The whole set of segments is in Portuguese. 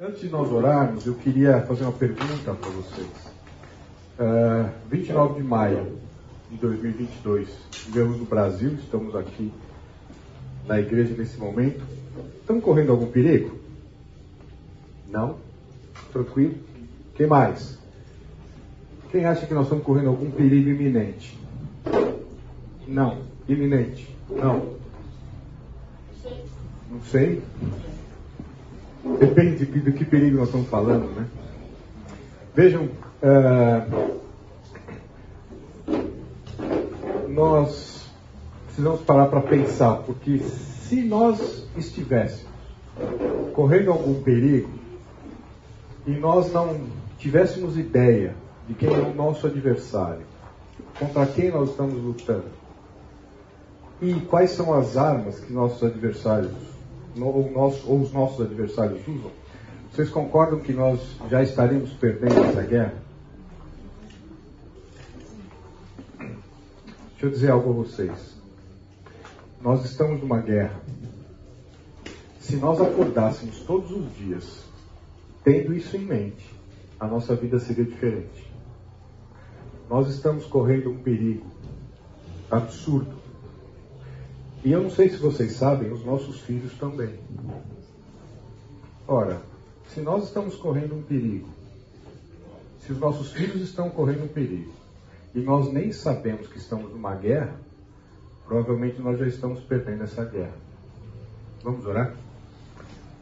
Antes de nós orarmos, eu queria fazer uma pergunta para vocês. Uh, 29 de maio de 2022, vivemos no Brasil, estamos aqui na igreja nesse momento. Estamos correndo algum perigo? Não? Tranquilo? Quem mais? Quem acha que nós estamos correndo algum perigo iminente? Não. Iminente? Não. Não sei. Depende do que perigo nós estamos falando, né? Vejam, uh, nós precisamos parar para pensar, porque se nós estivéssemos correndo algum perigo e nós não tivéssemos ideia de quem é o nosso adversário, contra quem nós estamos lutando, e quais são as armas que nossos adversários ou, nós, ou os nossos adversários usam, vocês concordam que nós já estaremos perdendo essa guerra? Deixa eu dizer algo a vocês. Nós estamos numa guerra. Se nós acordássemos todos os dias tendo isso em mente, a nossa vida seria diferente. Nós estamos correndo um perigo absurdo e eu não sei se vocês sabem, os nossos filhos também. Ora, se nós estamos correndo um perigo, se os nossos filhos estão correndo um perigo, e nós nem sabemos que estamos numa guerra, provavelmente nós já estamos perdendo essa guerra. Vamos orar?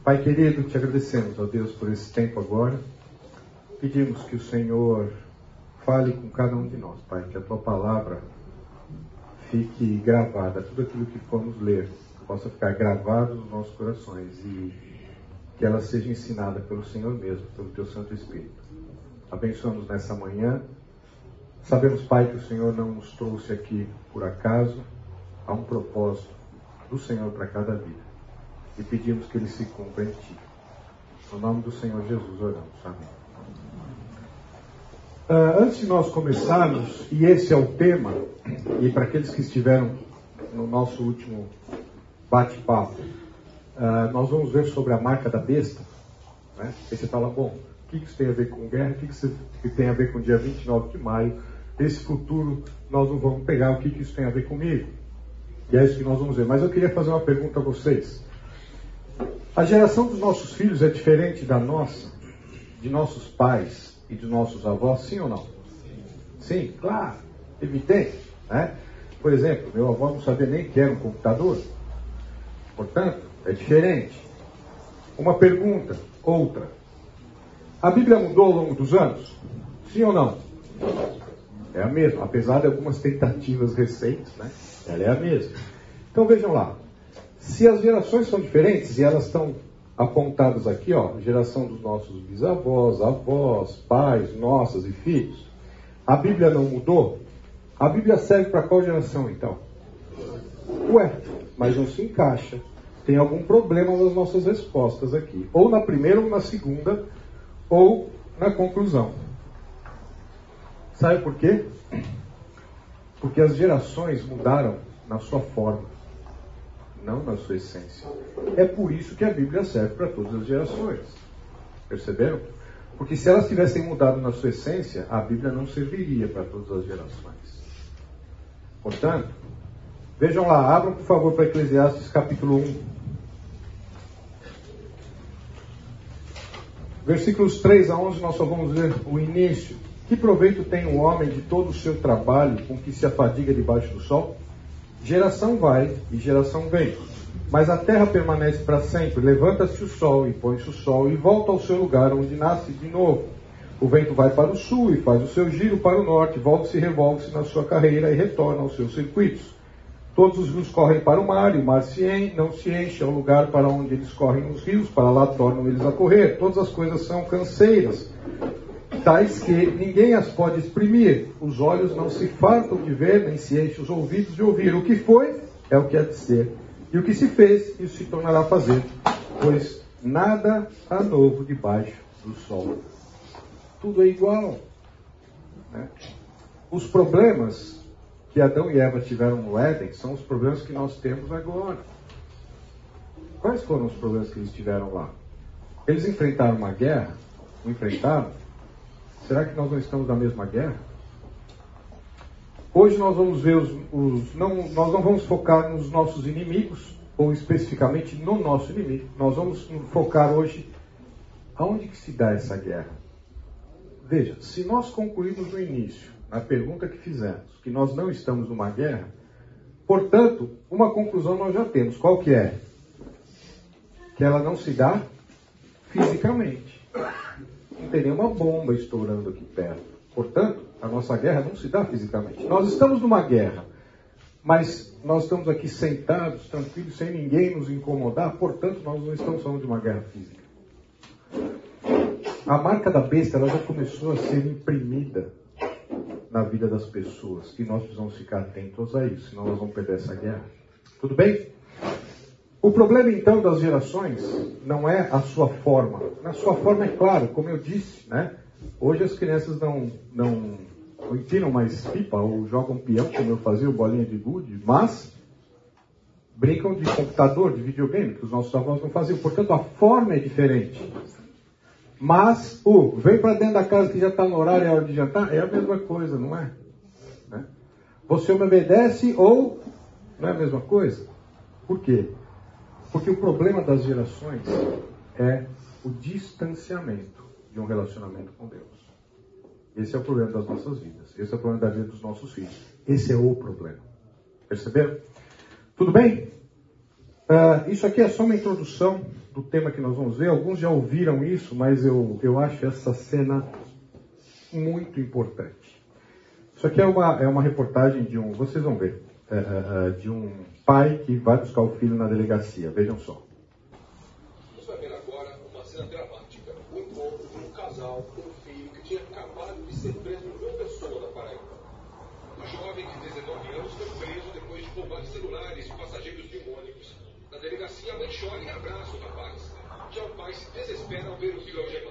Pai querido, te agradecemos, ó Deus, por esse tempo agora. Pedimos que o Senhor fale com cada um de nós, Pai, que a tua palavra fique gravada, tudo aquilo que formos ler, possa ficar gravado nos nossos corações e que ela seja ensinada pelo Senhor mesmo, pelo Teu Santo Espírito. Abençoamos nessa manhã. Sabemos, Pai, que o Senhor não nos trouxe aqui por acaso, há um propósito do Senhor para cada vida. E pedimos que ele se cumpra em Ti. No nome do Senhor Jesus oramos. Amém. Uh, antes de nós começarmos, e esse é o tema, e para aqueles que estiveram no nosso último bate-papo, uh, nós vamos ver sobre a marca da besta. Né? Aí você fala, bom, o que isso tem a ver com guerra? O que isso tem a ver com o dia 29 de maio? Esse futuro nós não vamos pegar, o que isso tem a ver comigo? E é isso que nós vamos ver. Mas eu queria fazer uma pergunta a vocês. A geração dos nossos filhos é diferente da nossa, de nossos pais, e de nossos avós, sim ou não? Sim, claro, evidente. Né? Por exemplo, meu avô não sabia nem que era um computador. Portanto, é diferente. Uma pergunta, outra. A Bíblia mudou ao longo dos anos? Sim ou não? É a mesma, apesar de algumas tentativas recentes, né? Ela é a mesma. Então vejam lá. Se as gerações são diferentes e elas estão apontados aqui, ó, geração dos nossos bisavós, avós, pais, nossas e filhos. A Bíblia não mudou? A Bíblia serve para qual geração então? Ué, mas não se encaixa. Tem algum problema nas nossas respostas aqui. Ou na primeira, ou na segunda, ou na conclusão. Sabe por quê? Porque as gerações mudaram na sua forma não na sua essência. É por isso que a Bíblia serve para todas as gerações. Perceberam? Porque se elas tivessem mudado na sua essência, a Bíblia não serviria para todas as gerações. Portanto, vejam lá, abram por favor para Eclesiastes capítulo 1. Versículos 3 a 11, nós só vamos ver o início. Que proveito tem o homem de todo o seu trabalho com que se afadiga debaixo do sol? Geração vai e geração vem. Mas a terra permanece para sempre. Levanta-se o sol e põe-se o sol e volta ao seu lugar onde nasce de novo. O vento vai para o sul e faz o seu giro para o norte, volta-se e revolve-se na sua carreira e retorna aos seus circuitos. Todos os rios correm para o mar, e o mar se enche, não se enche, é o lugar para onde eles correm os rios, para lá tornam eles a correr. Todas as coisas são canseiras, tais que ninguém as pode exprimir. Os olhos não se fartam de ver, nem se enchem os ouvidos de ouvir. O que foi, é o que há de ser. E o que se fez, isso se tornará a fazer. Pois nada há novo debaixo do sol. Tudo é igual. Né? Os problemas que Adão e Eva tiveram no Éden são os problemas que nós temos agora. Quais foram os problemas que eles tiveram lá? Eles enfrentaram uma guerra, não enfrentaram? Será que nós não estamos na mesma guerra? Hoje nós vamos ver os, os não, nós não vamos focar nos nossos inimigos, ou especificamente no nosso inimigo. Nós vamos focar hoje aonde que se dá essa guerra. Veja, se nós concluirmos no início, na pergunta que fizemos, que nós não estamos numa guerra, portanto, uma conclusão nós já temos. Qual que é? Que ela não se dá fisicamente. Não nenhuma bomba estourando aqui perto. Portanto, a nossa guerra não se dá fisicamente. Nós estamos numa guerra, mas nós estamos aqui sentados, tranquilos, sem ninguém nos incomodar, portanto, nós não estamos falando de uma guerra física. A marca da besta ela já começou a ser imprimida na vida das pessoas e nós precisamos ficar atentos a isso, senão nós vamos perder essa guerra. Tudo bem? O problema então das gerações não é a sua forma. A sua forma é claro, como eu disse, né? Hoje as crianças não, não, não mais pipa ou jogam peão, como eu fazia, o bolinha de gude, mas brincam de computador, de videogame, que os nossos avós não faziam. Portanto, a forma é diferente. Mas o vem para dentro da casa que já está no horário, é hora de jantar, é a mesma coisa, não é? Né? Você me obedece ou não é a mesma coisa? Por quê? Porque o problema das gerações é o distanciamento de um relacionamento com Deus. Esse é o problema das nossas vidas. Esse é o problema da vida dos nossos filhos. Esse é o problema. Perceberam? Tudo bem? Uh, isso aqui é só uma introdução do tema que nós vamos ver. Alguns já ouviram isso, mas eu, eu acho essa cena muito importante. Isso aqui é uma, é uma reportagem de um, vocês vão ver, uh, uh, de um pai que vai buscar o filho na delegacia. Vejam só. Vai ver agora uma cena dramática. O encontro de um casal com um filho que tinha acabado de ser preso em João Pessoa, da Paraíba. O jovem de 19 anos foi preso depois de roubar celulares de passageiros de um ônibus. Na delegacia, a mãe chora e abraça o rapaz. Já o pai se desespera ao ver o filho algemado.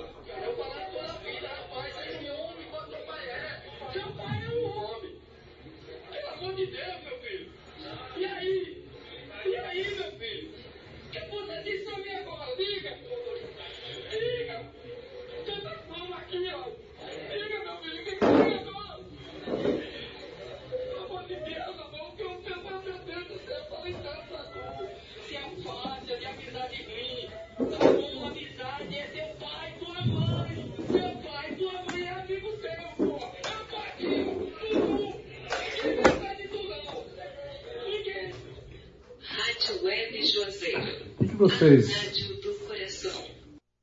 Que, vocês,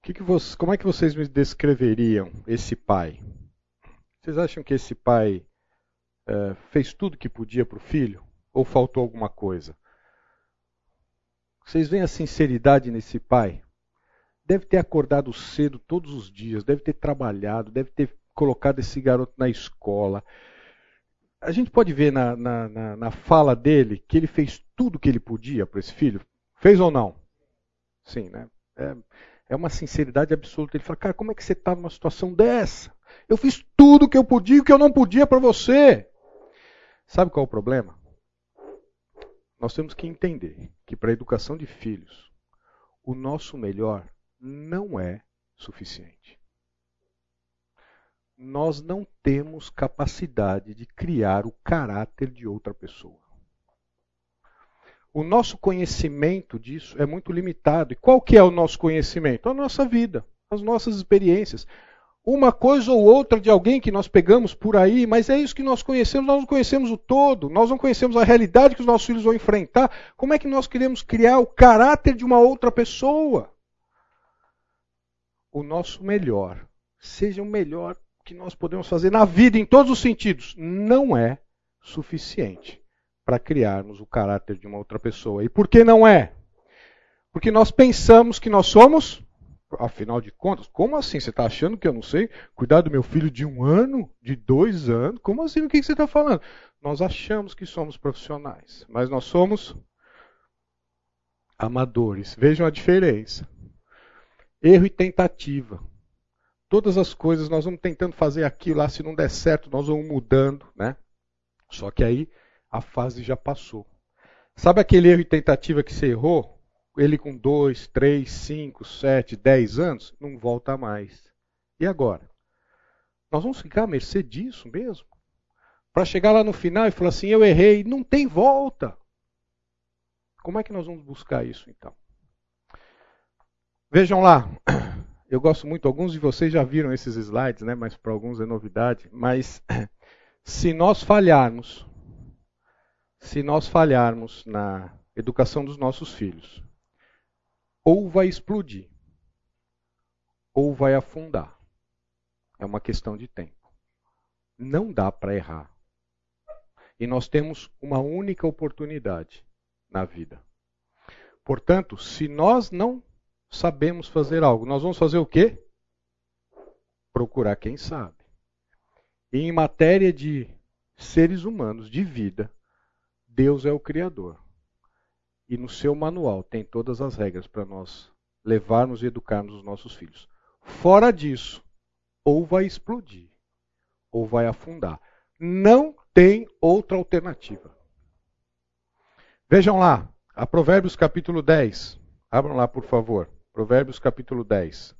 que que como é que vocês me descreveriam esse pai? Vocês acham que esse pai eh, fez tudo que podia para o filho? Ou faltou alguma coisa? Vocês veem a sinceridade nesse pai? Deve ter acordado cedo todos os dias, deve ter trabalhado, deve ter colocado esse garoto na escola. A gente pode ver na, na, na, na fala dele que ele fez tudo que ele podia para esse filho. Fez ou não? Sim, né? É, é uma sinceridade absoluta. Ele fala, cara, como é que você está numa situação dessa? Eu fiz tudo que eu podia e o que eu não podia para você. Sabe qual é o problema? Nós temos que entender que para a educação de filhos, o nosso melhor não é suficiente. Nós não temos capacidade de criar o caráter de outra pessoa. O nosso conhecimento disso é muito limitado. E qual que é o nosso conhecimento? A nossa vida, as nossas experiências. Uma coisa ou outra de alguém que nós pegamos por aí, mas é isso que nós conhecemos, nós não conhecemos o todo, nós não conhecemos a realidade que os nossos filhos vão enfrentar. Como é que nós queremos criar o caráter de uma outra pessoa? O nosso melhor, seja o melhor que nós podemos fazer na vida, em todos os sentidos, não é suficiente para criarmos o caráter de uma outra pessoa. E por que não é? Porque nós pensamos que nós somos, afinal de contas, como assim? Você está achando que eu não sei cuidar do meu filho de um ano, de dois anos? Como assim? O que você está falando? Nós achamos que somos profissionais, mas nós somos amadores. Vejam a diferença. Erro e tentativa. Todas as coisas nós vamos tentando fazer aquilo lá, se não der certo, nós vamos mudando, né? Só que aí a fase já passou. Sabe aquele erro e tentativa que você errou? ele com 2, 3, 5, 7, 10 anos, não volta mais. E agora? Nós vamos ficar à mercê disso mesmo? Para chegar lá no final e falar assim: eu errei, não tem volta. Como é que nós vamos buscar isso então? Vejam lá, eu gosto muito, alguns de vocês já viram esses slides, né, mas para alguns é novidade. Mas se nós falharmos, se nós falharmos na educação dos nossos filhos, ou vai explodir, ou vai afundar. É uma questão de tempo. Não dá para errar. E nós temos uma única oportunidade na vida. Portanto, se nós não sabemos fazer algo, nós vamos fazer o quê? Procurar quem sabe. E em matéria de seres humanos, de vida, Deus é o Criador. E no seu manual tem todas as regras para nós levarmos e educarmos os nossos filhos. Fora disso, ou vai explodir, ou vai afundar. Não tem outra alternativa. Vejam lá, a Provérbios capítulo 10. Abram lá, por favor. Provérbios capítulo 10.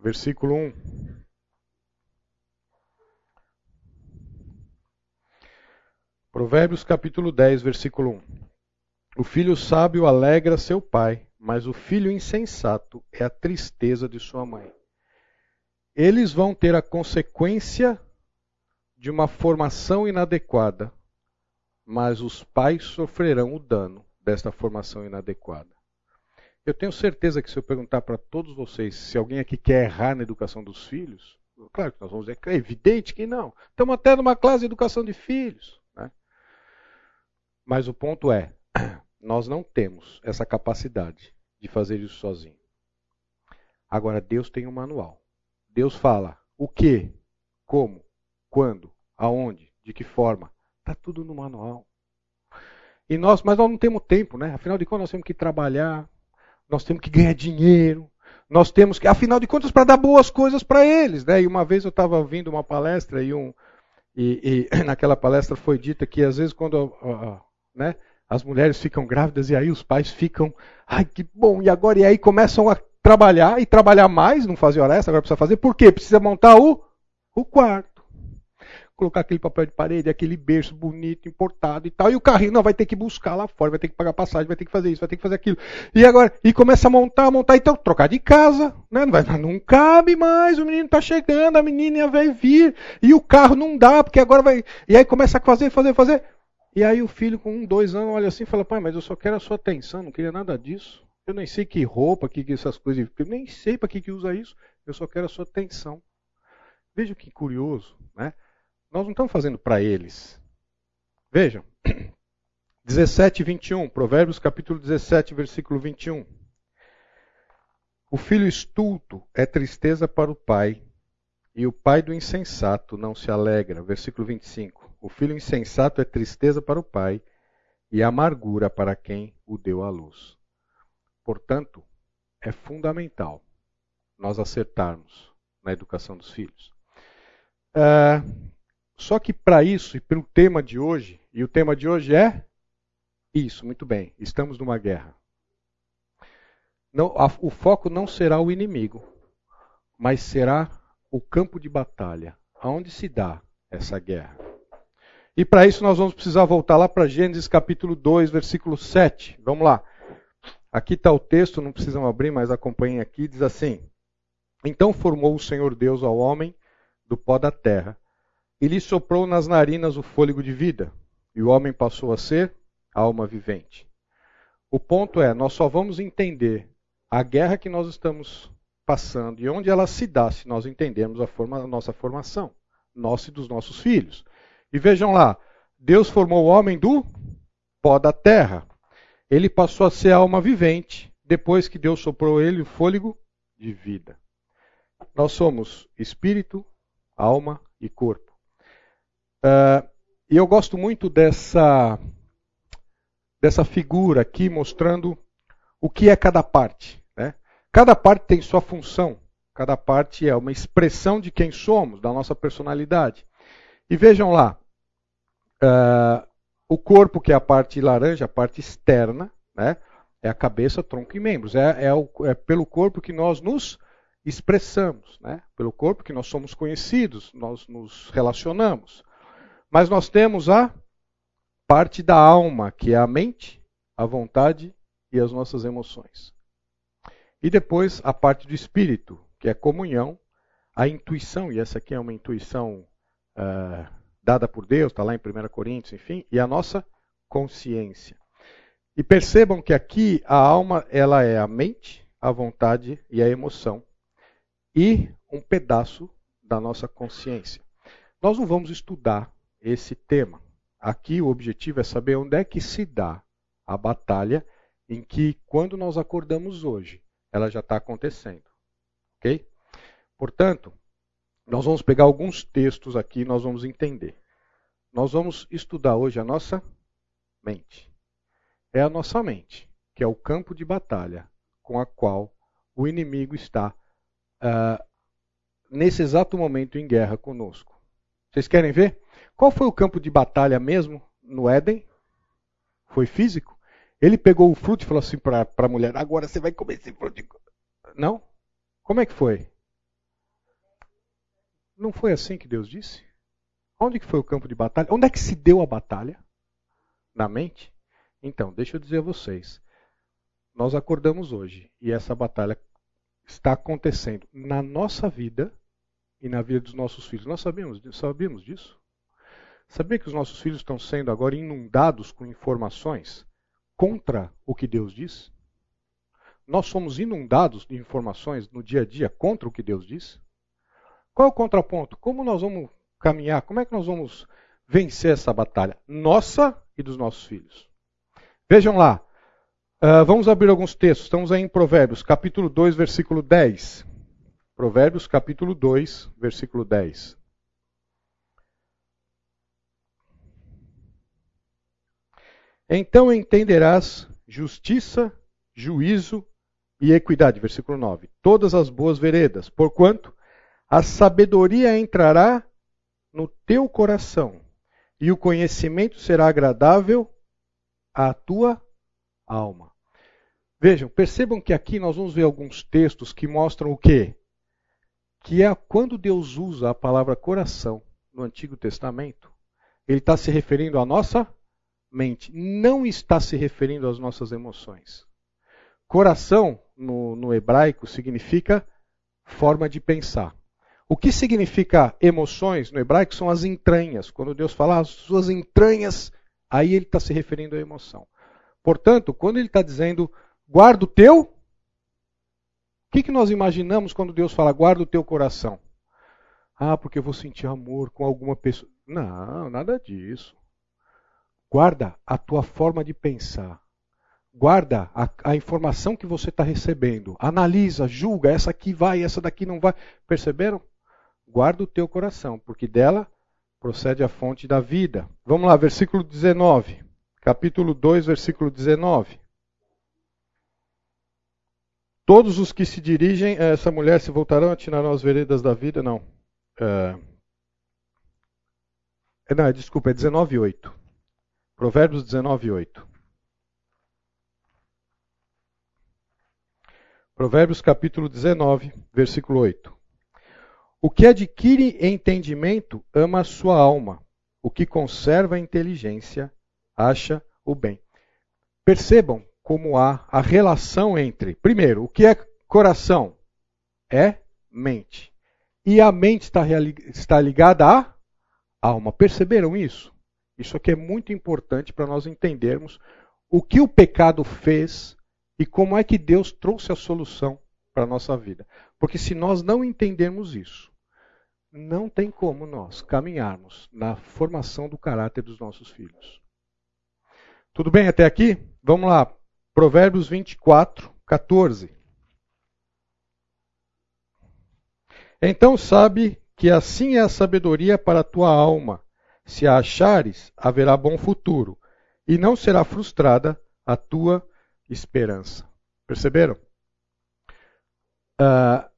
Versículo 1. Provérbios capítulo 10, versículo 1. O filho sábio alegra seu pai, mas o filho insensato é a tristeza de sua mãe. Eles vão ter a consequência de uma formação inadequada, mas os pais sofrerão o dano desta formação inadequada. Eu tenho certeza que se eu perguntar para todos vocês se alguém aqui quer errar na educação dos filhos, claro que nós vamos dizer que é evidente que não. Estamos até numa classe de educação de filhos. Mas o ponto é, nós não temos essa capacidade de fazer isso sozinho. Agora, Deus tem um manual. Deus fala o que, como, quando, aonde, de que forma. Está tudo no manual. E nós, mas nós não temos tempo, né? Afinal de contas, nós temos que trabalhar, nós temos que ganhar dinheiro, nós temos que, afinal de contas, para dar boas coisas para eles, né? E uma vez eu estava ouvindo uma palestra e, um, e, e, naquela palestra foi dita que às vezes quando, né? As mulheres ficam grávidas e aí os pais ficam, ai que bom, e agora e aí começam a trabalhar e trabalhar mais, não fazer hora extra, agora precisa fazer. Por quê? Precisa montar o, o quarto. Colocar aquele papel de parede, aquele berço bonito, importado e tal. E o carrinho não vai ter que buscar lá fora, vai ter que pagar passagem, vai ter que fazer isso, vai ter que fazer aquilo. E agora, e começa a montar, montar, então trocar de casa, né? Não, vai, não cabe mais, o menino está chegando, a menina vai vir, e o carro não dá, porque agora vai. E aí começa a fazer, fazer, fazer. E aí o filho com um, dois anos olha assim e fala, pai, mas eu só quero a sua atenção, não queria nada disso. Eu nem sei que roupa, que, que essas coisas, eu nem sei para que, que usa isso. Eu só quero a sua atenção. Veja que curioso, né? Nós não estamos fazendo para eles. Vejam, 17 e 21, Provérbios capítulo 17, versículo 21. O filho estulto é tristeza para o pai, e o pai do insensato não se alegra. Versículo 25. O filho insensato é tristeza para o pai, e amargura para quem o deu à luz. Portanto, é fundamental nós acertarmos na educação dos filhos. É, só que para isso, e pelo tema de hoje, e o tema de hoje é isso, muito bem, estamos numa guerra. Não, a, o foco não será o inimigo, mas será o campo de batalha, aonde se dá essa guerra. E para isso nós vamos precisar voltar lá para Gênesis capítulo 2, versículo 7. Vamos lá. Aqui está o texto, não precisam abrir, mas acompanhem aqui. Diz assim: Então formou o Senhor Deus ao homem do pó da terra, e lhe soprou nas narinas o fôlego de vida, e o homem passou a ser alma vivente. O ponto é: nós só vamos entender a guerra que nós estamos passando e onde ela se dá se nós entendermos a, forma, a nossa formação, nossa e dos nossos filhos. E vejam lá: Deus formou o homem do pó da terra ele passou a ser alma vivente depois que Deus soprou ele o fôlego de vida. Nós somos espírito, alma e corpo. Uh, e eu gosto muito dessa, dessa figura aqui mostrando o que é cada parte. Né? Cada parte tem sua função, cada parte é uma expressão de quem somos, da nossa personalidade. E vejam lá, uh, o corpo, que é a parte laranja, a parte externa, né? É a cabeça, tronco e membros. É, é, o, é pelo corpo que nós nos expressamos, né? pelo corpo que nós somos conhecidos, nós nos relacionamos. Mas nós temos a parte da alma, que é a mente, a vontade e as nossas emoções. E depois a parte do espírito, que é a comunhão, a intuição, e essa aqui é uma intuição uh, dada por Deus, está lá em 1 Coríntios, enfim, e a nossa consciência. E percebam que aqui a alma ela é a mente, a vontade e a emoção e um pedaço da nossa consciência. Nós não vamos estudar esse tema. Aqui o objetivo é saber onde é que se dá a batalha em que, quando nós acordamos hoje, ela já está acontecendo. Ok? Portanto, nós vamos pegar alguns textos aqui e nós vamos entender. Nós vamos estudar hoje a nossa mente. É a nossa mente, que é o campo de batalha com a qual o inimigo está uh, nesse exato momento em guerra conosco. Vocês querem ver? Qual foi o campo de batalha mesmo no Éden? Foi físico? Ele pegou o fruto e falou assim para a mulher: agora você vai comer esse fruto. Não? Como é que foi? Não foi assim que Deus disse? Onde que foi o campo de batalha? Onde é que se deu a batalha? Na mente? Então, deixa eu dizer a vocês. Nós acordamos hoje e essa batalha está acontecendo na nossa vida e na vida dos nossos filhos. Nós sabemos, sabemos disso? Sabia que os nossos filhos estão sendo agora inundados com informações contra o que Deus diz? Nós somos inundados de informações no dia a dia contra o que Deus diz? Qual é o contraponto? Como nós vamos caminhar? Como é que nós vamos vencer essa batalha? Nossa e dos nossos filhos. Vejam lá, Uh, vamos abrir alguns textos. Estamos aí em Provérbios, capítulo 2, versículo 10. Provérbios, capítulo 2, versículo 10. Então entenderás justiça, juízo e equidade. Versículo 9. Todas as boas veredas, porquanto a sabedoria entrará no teu coração e o conhecimento será agradável à tua alma. Vejam, percebam que aqui nós vamos ver alguns textos que mostram o quê? Que é quando Deus usa a palavra coração no Antigo Testamento, ele está se referindo à nossa mente, não está se referindo às nossas emoções. Coração, no, no hebraico, significa forma de pensar. O que significa emoções no hebraico são as entranhas. Quando Deus fala as suas entranhas, aí ele está se referindo à emoção. Portanto, quando ele está dizendo guarda o teu, o que, que nós imaginamos quando Deus fala guarda o teu coração? Ah, porque eu vou sentir amor com alguma pessoa. Não, nada disso. Guarda a tua forma de pensar. Guarda a, a informação que você está recebendo. Analisa, julga, essa aqui vai, essa daqui não vai. Perceberam? Guarda o teu coração, porque dela procede a fonte da vida. Vamos lá, versículo 19 capítulo 2, versículo 19. Todos os que se dirigem a essa mulher se voltarão, atirarão as veredas da vida? Não. É... Não, desculpa, é 19,8. Provérbios 19,8. Provérbios capítulo 19, versículo 8. O que adquire entendimento ama a sua alma, o que conserva a inteligência acha o bem. Percebam como há a relação entre, primeiro, o que é coração? É mente. E a mente está, ligada à alma. Perceberam isso? Isso aqui é muito importante para nós entendermos o que o pecado fez e como é que Deus trouxe a solução para a nossa vida. Porque se nós não entendermos isso, não tem como nós caminharmos na formação do caráter dos nossos filhos. Tudo bem até aqui? Vamos lá. Provérbios 24, 14. Então sabe que assim é a sabedoria para a tua alma. Se a achares, haverá bom futuro, e não será frustrada a tua esperança. Perceberam? Uh,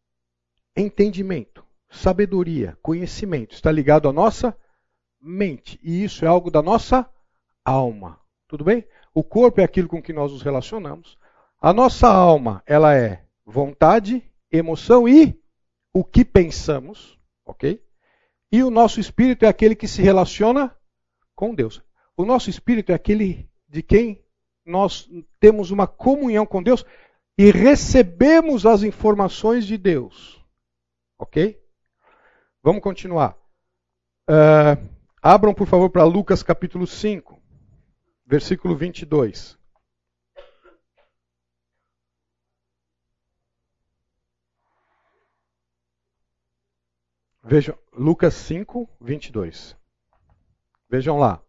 entendimento, sabedoria, conhecimento está ligado à nossa mente, e isso é algo da nossa alma. Tudo bem? O corpo é aquilo com que nós nos relacionamos. A nossa alma, ela é vontade, emoção e o que pensamos, ok? E o nosso espírito é aquele que se relaciona com Deus. O nosso espírito é aquele de quem nós temos uma comunhão com Deus e recebemos as informações de Deus. Ok? Vamos continuar. Uh, abram, por favor, para Lucas capítulo 5, versículo 22. Vejam, Lucas 5, 22. Vejam lá.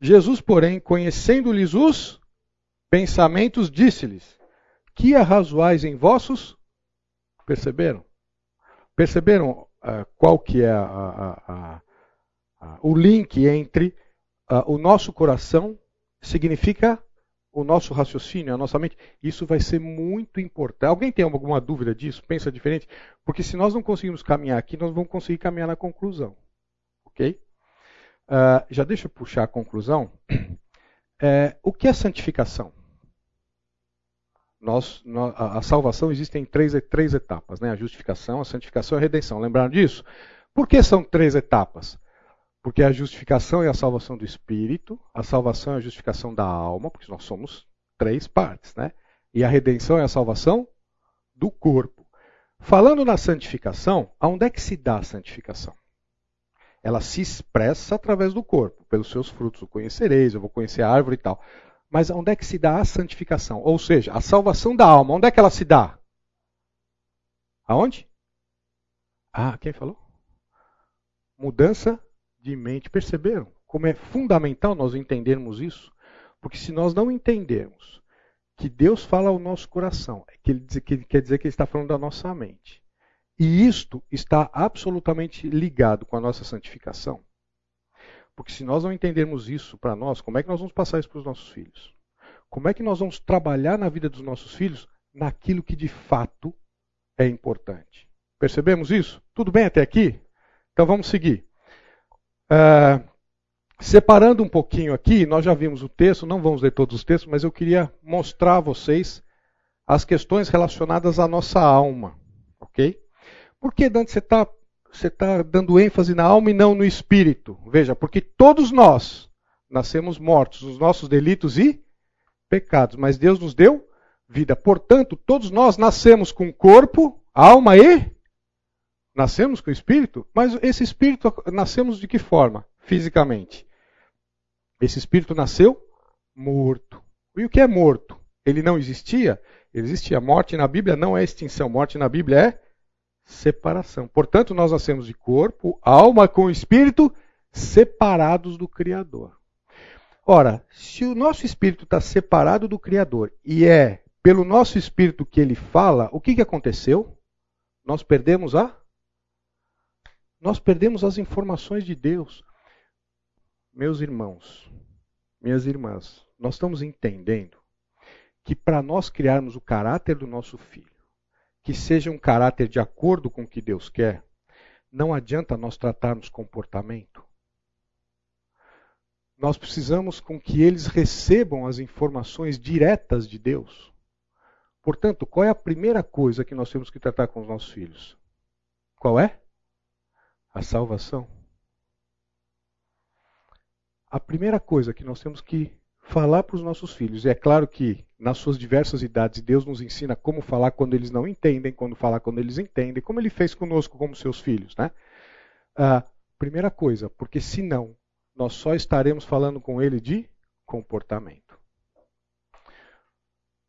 Jesus, porém, conhecendo-lhes os pensamentos, disse-lhes: Que arrazoais em vossos? Perceberam? Perceberam uh, qual que é a, a, a, o link entre uh, o nosso coração significa o nosso raciocínio, a nossa mente. Isso vai ser muito importante. Alguém tem alguma dúvida disso? Pensa diferente? Porque se nós não conseguimos caminhar aqui, nós vamos conseguir caminhar na conclusão. Ok? Uh, já deixa eu puxar a conclusão. É, o que é santificação? Nós, a, salvação existe em três, três etapas: né? a justificação, a santificação e a redenção. Lembraram disso? Por que são três etapas? Porque a justificação é a salvação do espírito, a salvação é a justificação da alma, porque nós somos três partes, né? E a redenção é a salvação do corpo. Falando na santificação, aonde é que se dá a santificação? Ela se expressa através do corpo, pelos seus frutos o conhecereis, eu vou conhecer a árvore e tal. Mas onde é que se dá a santificação? Ou seja, a salvação da alma, onde é que ela se dá? Aonde? Ah, quem falou? Mudança de mente. Perceberam como é fundamental nós entendermos isso? Porque se nós não entendermos que Deus fala ao nosso coração, é que ele, que ele quer dizer que ele está falando da nossa mente. E isto está absolutamente ligado com a nossa santificação. Porque se nós não entendermos isso para nós, como é que nós vamos passar isso para os nossos filhos? Como é que nós vamos trabalhar na vida dos nossos filhos naquilo que de fato é importante? Percebemos isso? Tudo bem até aqui? Então vamos seguir. Uh, separando um pouquinho aqui, nós já vimos o texto, não vamos ler todos os textos, mas eu queria mostrar a vocês as questões relacionadas à nossa alma. Ok? Por que, Dante, você está você tá dando ênfase na alma e não no espírito? Veja, porque todos nós nascemos mortos, os nossos delitos e pecados, mas Deus nos deu vida. Portanto, todos nós nascemos com corpo, alma e Nascemos com espírito, mas esse espírito nascemos de que forma? Fisicamente. Esse espírito nasceu morto. E o que é morto? Ele não existia? Ele existia. Morte na Bíblia não é extinção. Morte na Bíblia é separação. Portanto, nós nascemos de corpo, alma com espírito separados do Criador. Ora, se o nosso espírito está separado do Criador e é pelo nosso espírito que ele fala, o que, que aconteceu? Nós perdemos a nós perdemos as informações de Deus. Meus irmãos, minhas irmãs, nós estamos entendendo que para nós criarmos o caráter do nosso filho, que seja um caráter de acordo com o que Deus quer, não adianta nós tratarmos comportamento. Nós precisamos com que eles recebam as informações diretas de Deus. Portanto, qual é a primeira coisa que nós temos que tratar com os nossos filhos? Qual é? a salvação. A primeira coisa que nós temos que falar para os nossos filhos, e é claro que nas suas diversas idades Deus nos ensina como falar quando eles não entendem, quando falar quando eles entendem, como ele fez conosco como seus filhos, né? A primeira coisa, porque senão nós só estaremos falando com ele de comportamento.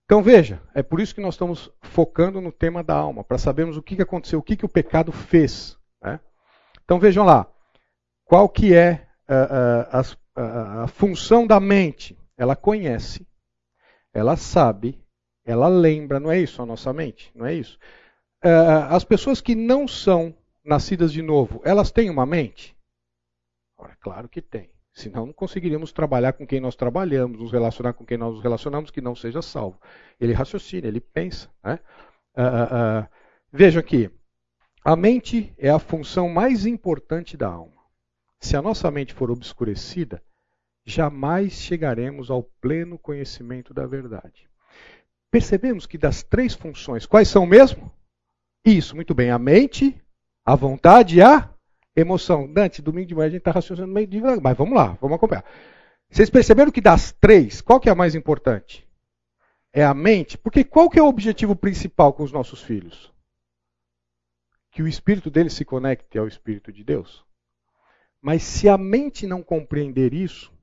Então veja, é por isso que nós estamos focando no tema da alma, para sabermos o que aconteceu, o que o pecado fez. Né? Então vejam lá, qual que é a, a, a, a função da mente? Ela conhece, ela sabe, ela lembra, não é isso a nossa mente? Não é isso? as pessoas que não são nascidas de novo, elas têm uma mente? Ora, claro que tem. Senão não conseguiríamos trabalhar com quem nós trabalhamos, nos relacionar com quem nós nos relacionamos, que não seja salvo. Ele raciocina, ele pensa. Né? Uh, uh, uh, veja aqui, a mente é a função mais importante da alma. Se a nossa mente for obscurecida, jamais chegaremos ao pleno conhecimento da verdade. Percebemos que das três funções, quais são mesmo? Isso, muito bem. A mente, a vontade e a emoção. Dante, domingo de manhã a gente está raciocinando meio devagar, mas vamos lá, vamos acompanhar. Vocês perceberam que das três, qual que é a mais importante? É a mente? Porque qual que é o objetivo principal com os nossos filhos? Que o espírito deles se conecte ao espírito de Deus. Mas se a mente não compreender isso,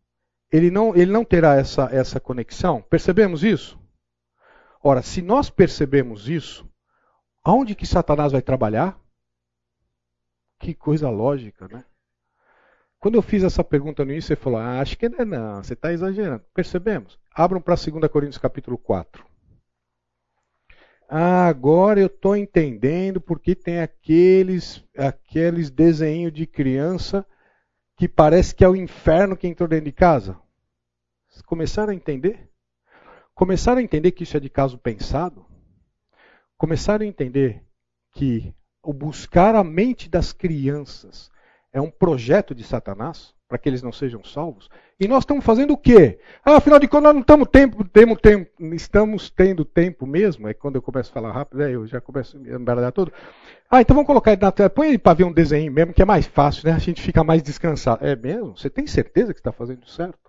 ele não, ele não terá essa, essa conexão. Percebemos isso? Ora, se nós percebemos isso, aonde que Satanás vai trabalhar? Que coisa lógica, né? Quando eu fiz essa pergunta no início, você falou, ah, acho que não é não, você está exagerando. Percebemos? Abram para 2 Coríntios capítulo 4. Ah, agora eu estou entendendo porque tem aqueles, aqueles desenhos de criança que parece que é o inferno que entrou dentro de casa. Começaram a entender? Começaram a entender que isso é de caso pensado? Começaram a entender que o buscar a mente das crianças é um projeto de Satanás para que eles não sejam salvos. E nós estamos fazendo o quê? Ah, afinal de contas, nós não estamos, tempo, temos tempo, estamos tendo tempo mesmo. É quando eu começo a falar rápido, aí eu já começo a me embaralhar tudo. Ah, então vamos colocar na tela. Põe ele para ver um desenho mesmo, que é mais fácil, né? A gente fica mais descansado. É mesmo? Você tem certeza que está fazendo certo?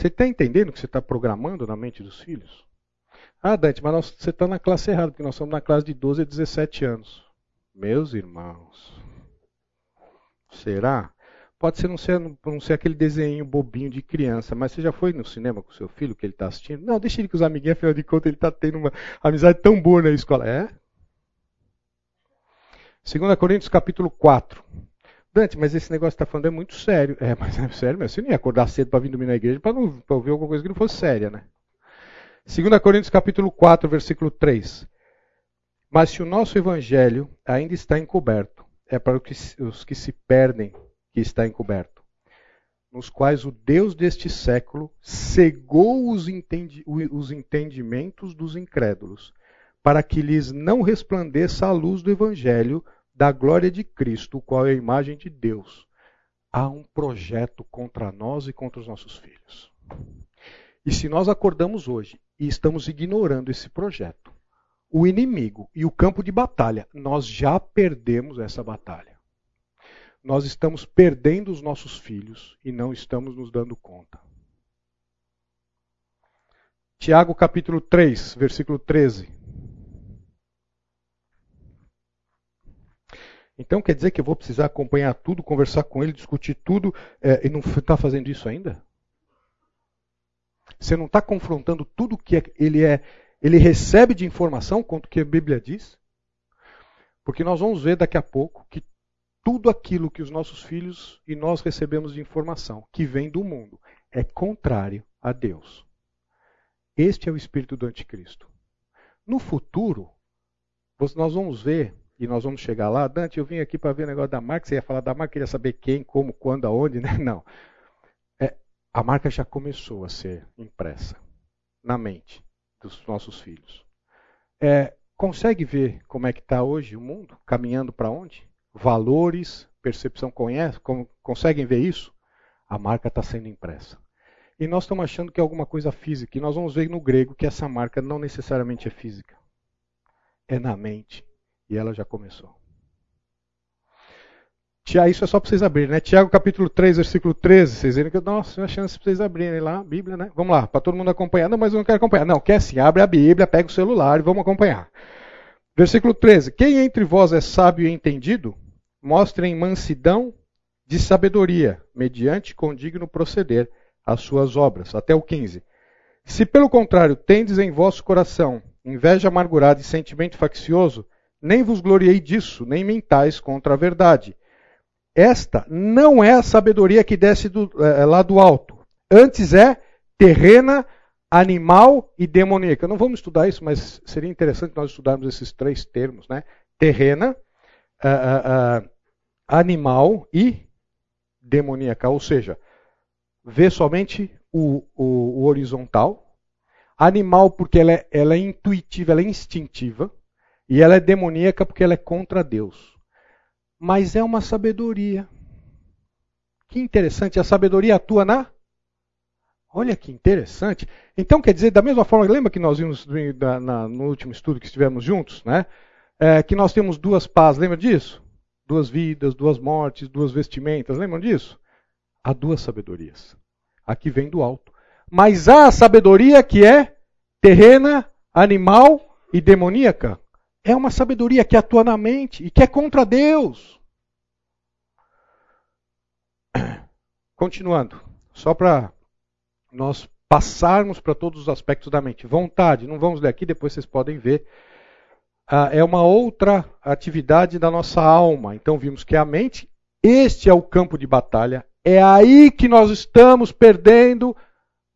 Você está entendendo o que você está programando na mente dos filhos? Ah, Dante, mas nós, você está na classe errada, porque nós somos na classe de 12 a 17 anos. Meus irmãos. Será? Pode ser não, ser não ser aquele desenho bobinho de criança, mas você já foi no cinema com seu filho que ele está assistindo? Não, deixa ele com os amiguinhos, afinal de contas ele está tendo uma amizade tão boa na escola. É? 2 Coríntios capítulo 4. Dante, mas esse negócio que está falando é muito sério. É, mas é sério mesmo. Você não ia acordar cedo para vir dormir na igreja para ouvir alguma coisa que não fosse séria, né? 2 Coríntios capítulo 4, versículo 3. Mas se o nosso evangelho ainda está encoberto, é para os que se perdem que está encoberto, nos quais o Deus deste século cegou os, entendi os entendimentos dos incrédulos, para que lhes não resplandeça a luz do evangelho da glória de Cristo, o qual é a imagem de Deus. Há um projeto contra nós e contra os nossos filhos. E se nós acordamos hoje e estamos ignorando esse projeto, o inimigo e o campo de batalha, nós já perdemos essa batalha. Nós estamos perdendo os nossos filhos e não estamos nos dando conta. Tiago capítulo 3, versículo 13. Então quer dizer que eu vou precisar acompanhar tudo, conversar com ele, discutir tudo, é, e não está fazendo isso ainda? Você não está confrontando tudo que é, ele é ele recebe de informação quanto que a Bíblia diz? Porque nós vamos ver daqui a pouco que tudo aquilo que os nossos filhos e nós recebemos de informação que vem do mundo é contrário a Deus. Este é o espírito do anticristo. No futuro, nós vamos ver, e nós vamos chegar lá. Dante, eu vim aqui para ver o negócio da marca. Você ia falar da marca, queria saber quem, como, quando, aonde, né? Não. É, a marca já começou a ser impressa na mente dos nossos filhos. É, consegue ver como é que está hoje o mundo? Caminhando para onde? Valores, percepção, conhece? Como, conseguem ver isso? A marca está sendo impressa. E nós estamos achando que é alguma coisa física. E nós vamos ver no grego que essa marca não necessariamente é física. É na mente. E ela já começou. Tiago, isso é só para vocês abrirem, né? Tiago capítulo 3, versículo 13. Vocês viram que eu dou uma chance para vocês abrirem lá a Bíblia, né? Vamos lá, para todo mundo acompanhar. Não, mas eu não quero acompanhar. Não, quer sim, abre a Bíblia, pega o celular e vamos acompanhar. Versículo 13. Quem entre vós é sábio e entendido, mostrem mansidão de sabedoria, mediante condigno proceder as suas obras. Até o 15. Se pelo contrário tendes em vosso coração inveja amargurada e sentimento faccioso, nem vos gloriei disso, nem mentais contra a verdade esta não é a sabedoria que desce do, é, lá do alto. Antes é terrena, animal e demoníaca. Não vamos estudar isso, mas seria interessante nós estudarmos esses três termos, né? Terrena, uh, uh, animal e demoníaca. Ou seja, vê somente o, o, o horizontal. Animal porque ela é, ela é intuitiva, ela é instintiva. E ela é demoníaca porque ela é contra Deus mas é uma sabedoria. Que interessante, a sabedoria atua na Olha que interessante. Então, quer dizer, da mesma forma, lembra que nós vimos no último estudo que estivemos juntos, né? É, que nós temos duas pás, lembra disso? Duas vidas, duas mortes, duas vestimentas, lembram disso? Há duas sabedorias. Aqui vem do alto. Mas há a sabedoria que é terrena, animal e demoníaca. É uma sabedoria que atua na mente e que é contra Deus. Continuando, só para nós passarmos para todos os aspectos da mente. Vontade, não vamos ler aqui, depois vocês podem ver. Ah, é uma outra atividade da nossa alma. Então vimos que a mente, este é o campo de batalha. É aí que nós estamos perdendo,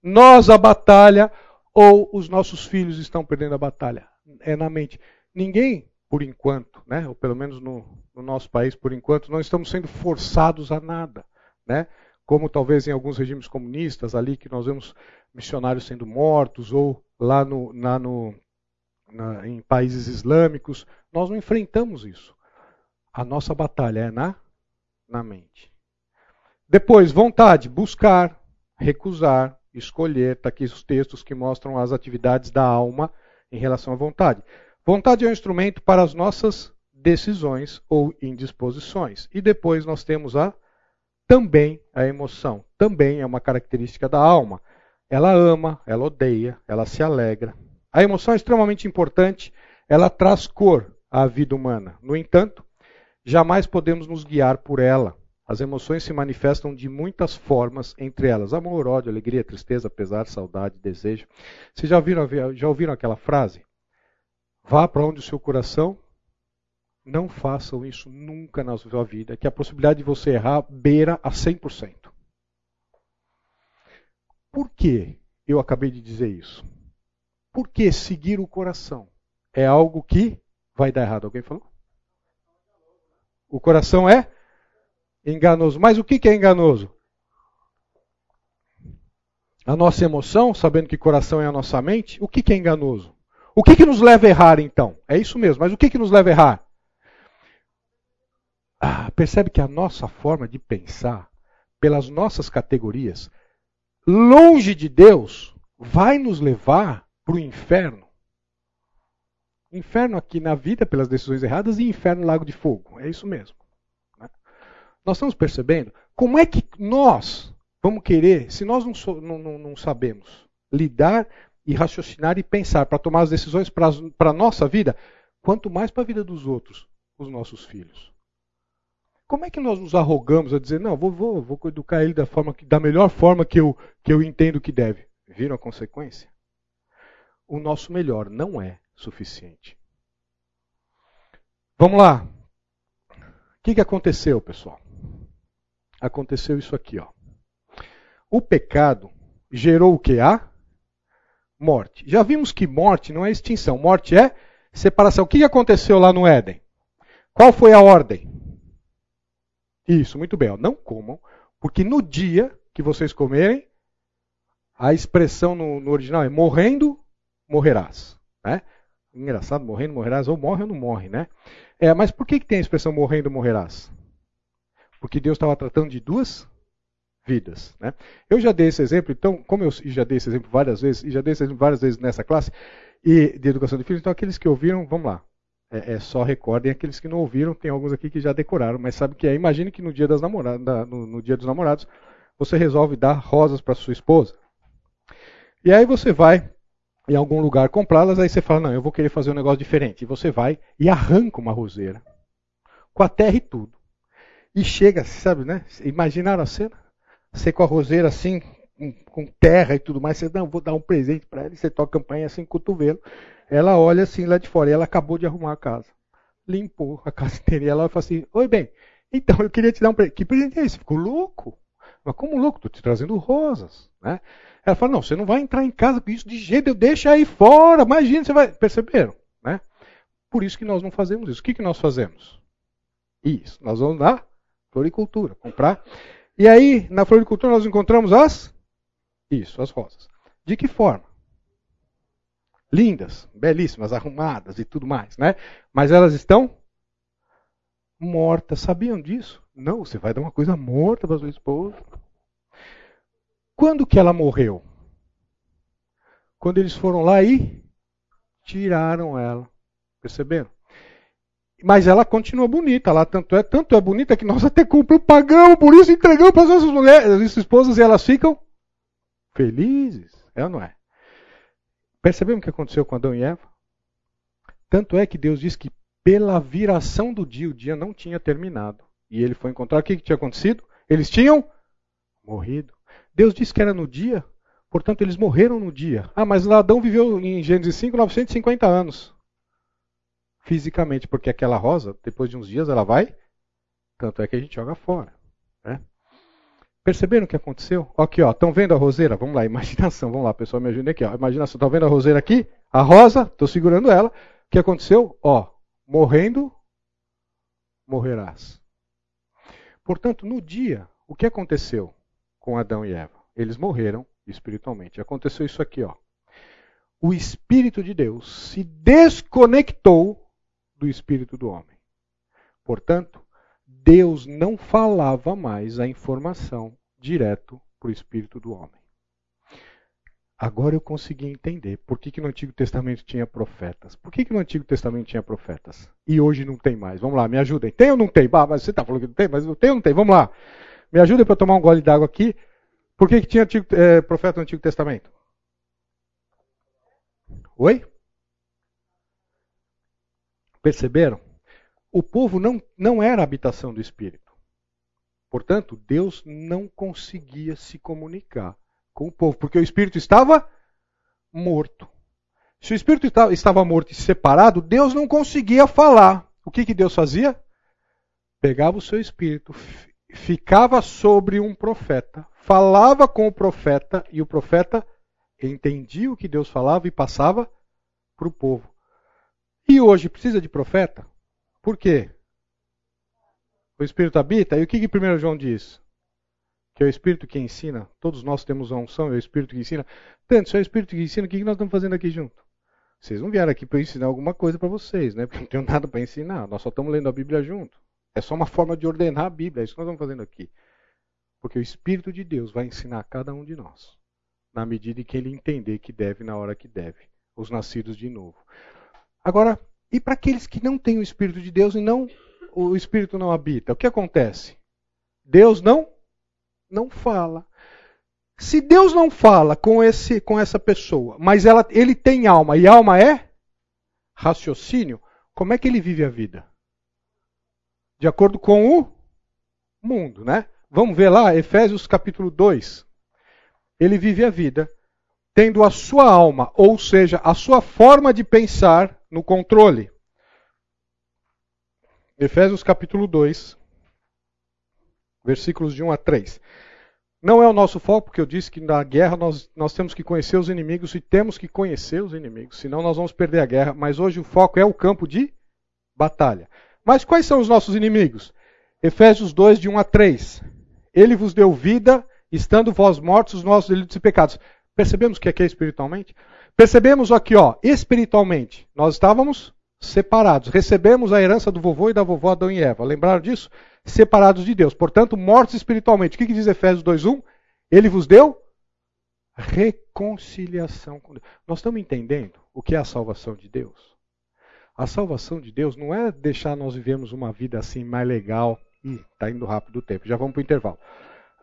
nós a batalha, ou os nossos filhos estão perdendo a batalha. É na mente. Ninguém, por enquanto, né, ou pelo menos no, no nosso país, por enquanto, não estamos sendo forçados a nada. Né? como talvez em alguns regimes comunistas ali que nós vemos missionários sendo mortos ou lá, no, lá no, na, em países islâmicos, nós não enfrentamos isso. A nossa batalha é na, na mente. Depois, vontade, buscar, recusar, escolher. Está aqui os textos que mostram as atividades da alma em relação à vontade. Vontade é um instrumento para as nossas decisões ou indisposições. E depois nós temos a também a emoção, também é uma característica da alma. Ela ama, ela odeia, ela se alegra. A emoção é extremamente importante, ela traz cor à vida humana. No entanto, jamais podemos nos guiar por ela. As emoções se manifestam de muitas formas, entre elas amor, ódio, alegria, tristeza, pesar, saudade, desejo. Vocês já ouviram, já ouviram aquela frase? Vá para onde o seu coração não façam isso nunca na sua vida, que a possibilidade de você errar beira a 100%. Por que eu acabei de dizer isso? Porque seguir o coração é algo que vai dar errado. Alguém falou? O coração é enganoso. Mas o que é enganoso? A nossa emoção, sabendo que coração é a nossa mente, o que é enganoso? O que, nos leva a errar então? É isso mesmo, mas o que nos leva a errar? Ah, percebe que a nossa forma de pensar, pelas nossas categorias, longe de Deus, vai nos levar para o inferno. Inferno aqui na vida pelas decisões erradas e inferno no lago de fogo. É isso mesmo. Né? Nós estamos percebendo como é que nós vamos querer, se nós não, so, não, não, não sabemos lidar e raciocinar e pensar para tomar as decisões para a nossa vida, quanto mais para a vida dos outros, os nossos filhos. Como é que nós nos arrogamos a dizer, não, vou, vou, vou educar ele da, forma que, da melhor forma que eu, que eu entendo que deve? Viram a consequência? O nosso melhor não é suficiente. Vamos lá. O que, que aconteceu, pessoal? Aconteceu isso aqui, ó. O pecado gerou o que? A morte. Já vimos que morte não é extinção, morte é separação. O que aconteceu lá no Éden? Qual foi a ordem? Isso, muito bem. Não comam, porque no dia que vocês comerem, a expressão no, no original é morrendo, morrerás. Né? Engraçado, morrendo, morrerás, ou morre ou não morre, né? É, mas por que, que tem a expressão morrendo, morrerás? Porque Deus estava tratando de duas vidas. Né? Eu já dei esse exemplo, então, como eu já dei esse exemplo várias vezes, e já dei esse exemplo várias vezes nessa classe, e de educação de filhos, então aqueles que ouviram, vamos lá é, é, só recordem aqueles que não ouviram, tem alguns aqui que já decoraram, mas sabe que é. Imagine que no dia das namoradas, no, no dia dos namorados, você resolve dar rosas para sua esposa. E aí você vai em algum lugar comprá-las, aí você fala, não, eu vou querer fazer um negócio diferente. E você vai e arranca uma roseira. Com a terra e tudo. E chega, sabe, né? Imaginaram a cena? Você com a roseira assim, com, terra e tudo mais, você, não, vou dar um presente para ela, e você toca a campanha assim, cotovelo. Ela olha assim lá de fora e ela acabou de arrumar a casa. Limpou a casa inteira. E ela fala assim: Oi, bem, então eu queria te dar um presente. Que presente é esse? Ficou louco? Mas como louco? Estou te trazendo rosas. Né? Ela fala: Não, você não vai entrar em casa com isso de jeito, eu deixo aí fora. Imagina, você vai. Perceberam? Né? Por isso que nós não fazemos isso. O que, que nós fazemos? Isso, nós vamos na floricultura, comprar. E aí, na floricultura, nós encontramos as. Isso, as rosas. De que forma? lindas, belíssimas, arrumadas e tudo mais, né? Mas elas estão mortas. Sabiam disso? Não, você vai dar uma coisa morta para sua esposa. Quando que ela morreu? Quando eles foram lá e tiraram ela. Perceberam? Mas ela continua bonita lá, tanto é, tanto é bonita que nós até compramos, pagamos por isso, entregamos para as nossas mulheres, as esposas, e elas ficam felizes. É ou não é? Percebemos o que aconteceu com Adão e Eva? Tanto é que Deus diz que pela viração do dia, o dia não tinha terminado. E ele foi encontrar o que, que tinha acontecido? Eles tinham morrido. Deus disse que era no dia, portanto eles morreram no dia. Ah, mas Adão viveu em Gênesis 5, 950 anos. Fisicamente, porque aquela rosa, depois de uns dias, ela vai. Tanto é que a gente joga fora. Né? Perceberam o que aconteceu? Aqui, ó, estão vendo a roseira? Vamos lá, imaginação, vamos lá, pessoal, me ajude aqui, ó. Imaginação, estão vendo a roseira aqui? A rosa, estou segurando ela. O que aconteceu? Ó, morrendo, morrerás. Portanto, no dia, o que aconteceu com Adão e Eva? Eles morreram espiritualmente. Aconteceu isso aqui, ó. O Espírito de Deus se desconectou do Espírito do homem. Portanto, Deus não falava mais a informação direto para o Espírito do homem. Agora eu consegui entender por que, que no Antigo Testamento tinha profetas. Por que, que no Antigo Testamento tinha profetas? E hoje não tem mais. Vamos lá, me ajudem. Tem ou não tem? Bah, mas você está falando que não tem, mas tem ou não tem? Vamos lá. Me ajudem para tomar um gole d'água aqui. Por que, que tinha antigo, é, profeta no Antigo Testamento? Oi? Perceberam? O povo não, não era a habitação do Espírito. Portanto, Deus não conseguia se comunicar com o povo, porque o espírito estava morto. Se o espírito estava morto e separado, Deus não conseguia falar. O que, que Deus fazia? Pegava o seu espírito, ficava sobre um profeta, falava com o profeta e o profeta entendia o que Deus falava e passava para o povo. E hoje precisa de profeta? Por quê? O Espírito habita? E o que, que 1 João diz? que é o Espírito que ensina. Todos nós temos a unção, é o Espírito que ensina. Tanto, se é o Espírito que ensina, o que nós estamos fazendo aqui junto? Vocês não vieram aqui para ensinar alguma coisa para vocês, né? Porque não tenho nada para ensinar. Nós só estamos lendo a Bíblia junto. É só uma forma de ordenar a Bíblia, é isso que nós estamos fazendo aqui. Porque o Espírito de Deus vai ensinar a cada um de nós, na medida em que ele entender que deve na hora que deve, os nascidos de novo. Agora, e para aqueles que não têm o Espírito de Deus e não o Espírito não habita, o que acontece? Deus não não fala. Se Deus não fala com, esse, com essa pessoa, mas ela, ele tem alma, e alma é raciocínio, como é que ele vive a vida? De acordo com o mundo, né? Vamos ver lá, Efésios capítulo 2. Ele vive a vida tendo a sua alma, ou seja, a sua forma de pensar no controle. Efésios capítulo 2, versículos de 1 a 3. Não é o nosso foco, porque eu disse que na guerra nós, nós temos que conhecer os inimigos e temos que conhecer os inimigos, senão nós vamos perder a guerra. Mas hoje o foco é o campo de batalha. Mas quais são os nossos inimigos? Efésios 2, de 1 a 3. Ele vos deu vida, estando vós mortos os nossos delitos e pecados. Percebemos o que é, que é espiritualmente? Percebemos aqui, ó, espiritualmente, nós estávamos separados. Recebemos a herança do vovô e da vovó Adão e Eva. Lembraram disso? separados de Deus. Portanto, mortos espiritualmente. O que, que diz Efésios 2.1? Ele vos deu reconciliação com Deus. Nós estamos entendendo o que é a salvação de Deus? A salvação de Deus não é deixar nós vivermos uma vida assim mais legal. Ih, está indo rápido o tempo, já vamos para o intervalo.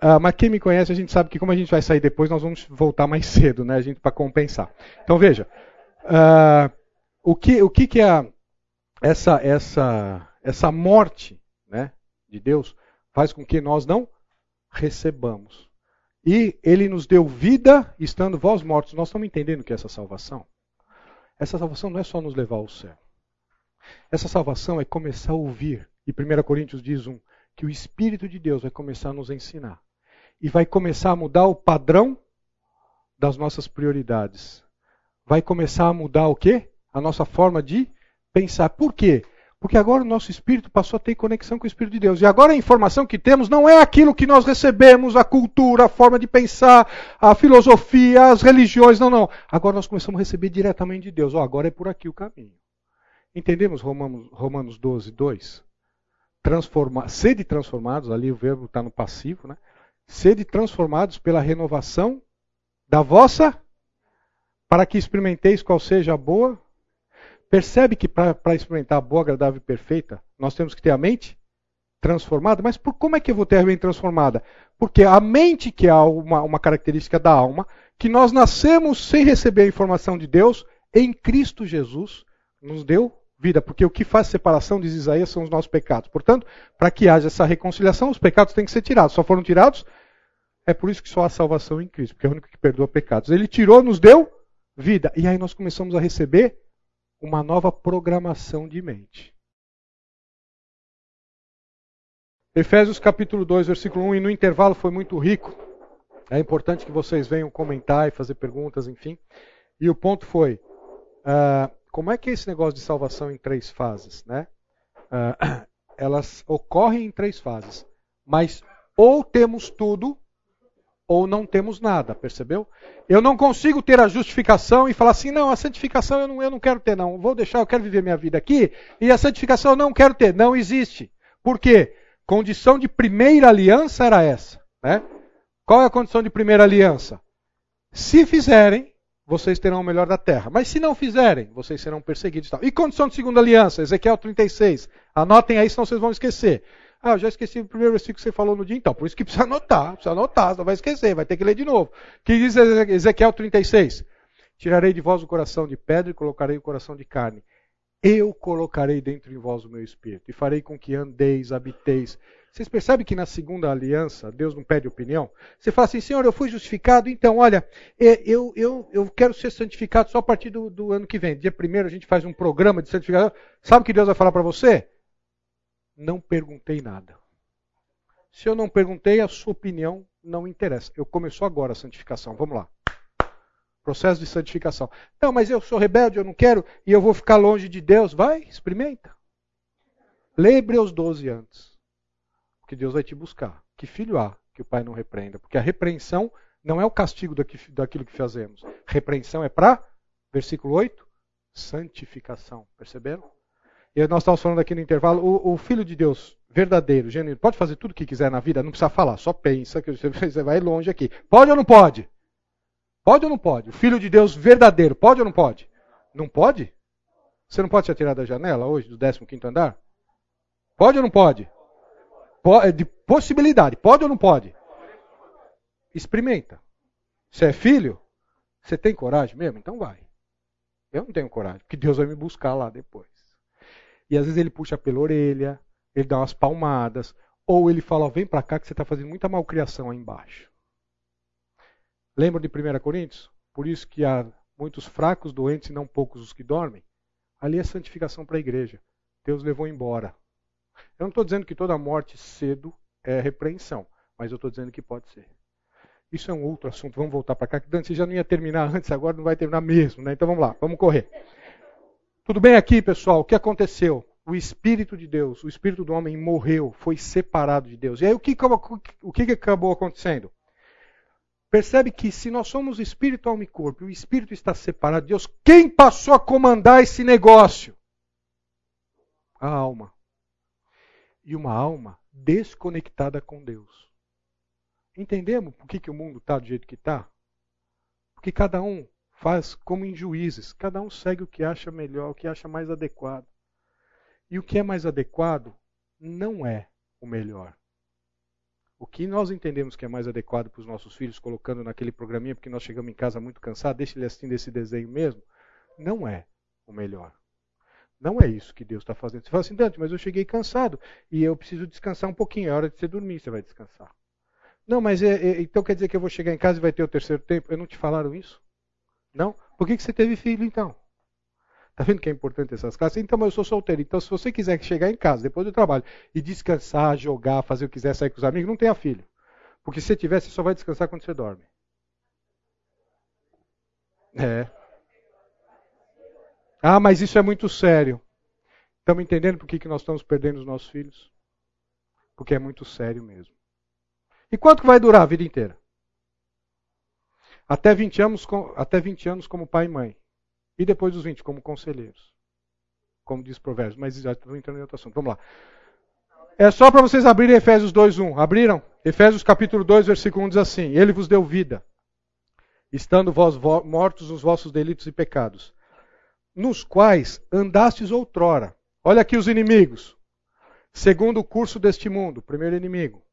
Uh, mas quem me conhece, a gente sabe que como a gente vai sair depois, nós vamos voltar mais cedo, né? A gente para compensar. Então veja, uh, o que o que, que é essa essa essa morte, né? de Deus faz com que nós não recebamos. E ele nos deu vida estando vós mortos. Nós estamos entendendo que é essa salvação? Essa salvação não é só nos levar ao céu. Essa salvação é começar a ouvir. E 1 Coríntios diz um, que o Espírito de Deus vai começar a nos ensinar. E vai começar a mudar o padrão das nossas prioridades. Vai começar a mudar o quê? A nossa forma de pensar. Por quê? Porque agora o nosso espírito passou a ter conexão com o Espírito de Deus. E agora a informação que temos não é aquilo que nós recebemos, a cultura, a forma de pensar, a filosofia, as religiões. Não, não. Agora nós começamos a receber diretamente de Deus. Oh, agora é por aqui o caminho. Entendemos Romanos, Romanos 12, 2? Transforma, sede transformados, ali o verbo está no passivo, né? Sede transformados pela renovação da vossa, para que experimenteis qual seja a boa. Percebe que para experimentar a boa, agradável e perfeita, nós temos que ter a mente transformada. Mas por, como é que eu vou ter a mente transformada? Porque a mente, que é uma, uma característica da alma, que nós nascemos sem receber a informação de Deus, em Cristo Jesus, nos deu vida. Porque o que faz separação, diz Isaías, são os nossos pecados. Portanto, para que haja essa reconciliação, os pecados têm que ser tirados. Só foram tirados é por isso que só há salvação em Cristo, porque é o único que perdoa pecados. Ele tirou, nos deu vida. E aí nós começamos a receber uma nova programação de mente. Efésios capítulo 2, versículo 1, e no intervalo foi muito rico. É importante que vocês venham comentar e fazer perguntas, enfim. E o ponto foi: uh, como é que é esse negócio de salvação em três fases? Né? Uh, elas ocorrem em três fases. Mas ou temos tudo, ou não temos nada, percebeu? Eu não consigo ter a justificação e falar assim, não, a santificação eu não, eu não quero ter, não. Vou deixar, eu quero viver minha vida aqui, e a santificação eu não quero ter. Não existe. Por quê? Condição de primeira aliança era essa. Né? Qual é a condição de primeira aliança? Se fizerem, vocês terão o melhor da terra. Mas se não fizerem, vocês serão perseguidos. E condição de segunda aliança? Ezequiel 36. Anotem aí, senão vocês vão esquecer. Ah, eu já esqueci o primeiro versículo que você falou no dia, então. Por isso que precisa anotar, precisa anotar, não vai esquecer, vai ter que ler de novo. Que diz Ezequiel 36? Tirarei de vós o coração de pedra e colocarei o coração de carne. Eu colocarei dentro de vós o meu espírito e farei com que andeis, habiteis. Vocês percebem que na segunda aliança, Deus não pede opinião? Você fala assim, Senhor, eu fui justificado, então, olha, é, eu, eu, eu quero ser santificado só a partir do, do ano que vem. Dia primeiro a gente faz um programa de santificação. Sabe o que Deus vai falar para você? Não perguntei nada. Se eu não perguntei, a sua opinião não interessa. Eu começou agora a santificação. Vamos lá. Processo de santificação. Não, mas eu sou rebelde, eu não quero e eu vou ficar longe de Deus. Vai, experimenta. Lê Hebreus 12 antes. Porque Deus vai te buscar. Que filho há que o pai não repreenda? Porque a repreensão não é o castigo daquilo que fazemos. Repreensão é para, versículo 8, santificação. Perceberam? Nós estávamos falando aqui no intervalo, o, o, Filho de Deus verdadeiro, genuíno, pode fazer tudo o que quiser na vida, não precisa falar, só pensa que você vai longe aqui. Pode ou não pode? Pode ou não pode? O Filho de Deus verdadeiro, pode ou não pode? Não pode? Você não pode se atirar da janela hoje, do 15 andar? Pode ou não pode? É de possibilidade, pode ou não pode? Experimenta. Você é filho? Você tem coragem mesmo? Então vai. Eu não tenho coragem, porque Deus vai me buscar lá depois. E às vezes ele puxa pela orelha, ele dá umas palmadas, ou ele fala: vem para cá que você está fazendo muita malcriação aí embaixo. Lembra de 1 Coríntios? Por isso que há muitos fracos, doentes e não poucos os que dormem. Ali é santificação para a igreja. Deus levou embora. Eu não estou dizendo que toda morte cedo é repreensão, mas eu estou dizendo que pode ser. Isso é um outro assunto. Vamos voltar para cá. Dante, você já não ia terminar antes, agora não vai terminar mesmo, né? Então vamos lá, vamos correr. Tudo bem aqui, pessoal? O que aconteceu? O Espírito de Deus, o Espírito do homem morreu, foi separado de Deus. E aí o que, o que acabou acontecendo? Percebe que se nós somos espírito, alma e corpo, e o espírito está separado de Deus, quem passou a comandar esse negócio? A alma. E uma alma desconectada com Deus. Entendemos por que, que o mundo está do jeito que está? Porque cada um faz como em juízes. Cada um segue o que acha melhor, o que acha mais adequado. E o que é mais adequado não é o melhor. O que nós entendemos que é mais adequado para os nossos filhos, colocando naquele programinha, porque nós chegamos em casa muito cansados, deixa ele assistindo esse desenho mesmo, não é o melhor. Não é isso que Deus está fazendo. Você fala assim, Dante, mas eu cheguei cansado e eu preciso descansar um pouquinho. É hora de você dormir, você vai descansar. Não, mas é, é, então quer dizer que eu vou chegar em casa e vai ter o terceiro tempo? Eu não te falaram isso? Não? Por que, que você teve filho então? Está vendo que é importante essas classes? Então, mas eu sou solteiro. Então, se você quiser chegar em casa depois do trabalho e descansar, jogar, fazer o que quiser, sair com os amigos, não tenha filho. Porque se você tiver, você só vai descansar quando você dorme. É. Ah, mas isso é muito sério. Estamos entendendo por que, que nós estamos perdendo os nossos filhos? Porque é muito sério mesmo. E quanto que vai durar a vida inteira? Até 20 anos, até 20 anos como pai e mãe. E depois dos 20 como conselheiros. Como diz Provérbios. Mas já estou entrando em outro assunto. Vamos lá. É só para vocês abrirem Efésios 2:1. Abriram? Efésios capítulo 2, versículo 1 diz assim: Ele vos deu vida, estando vós mortos nos vossos delitos e pecados, nos quais andastes outrora. Olha aqui os inimigos. Segundo o curso deste mundo, primeiro inimigo.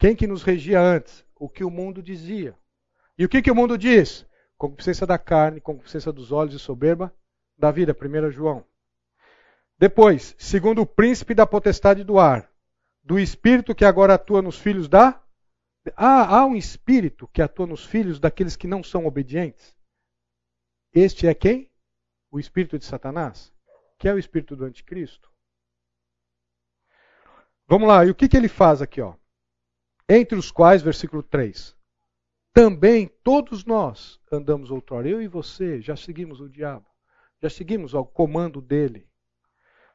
Quem que nos regia antes? O que o mundo dizia. E o que, que o mundo diz? Concupiscência da carne, concupiscência dos olhos e soberba da vida. 1 João. Depois, segundo o príncipe da potestade do ar, do espírito que agora atua nos filhos da. Ah, há um espírito que atua nos filhos daqueles que não são obedientes. Este é quem? O espírito de Satanás, que é o espírito do anticristo. Vamos lá, e o que, que ele faz aqui? Ó? Entre os quais, versículo 3, também todos nós andamos outrora, eu e você, já seguimos o diabo, já seguimos ao comando dele.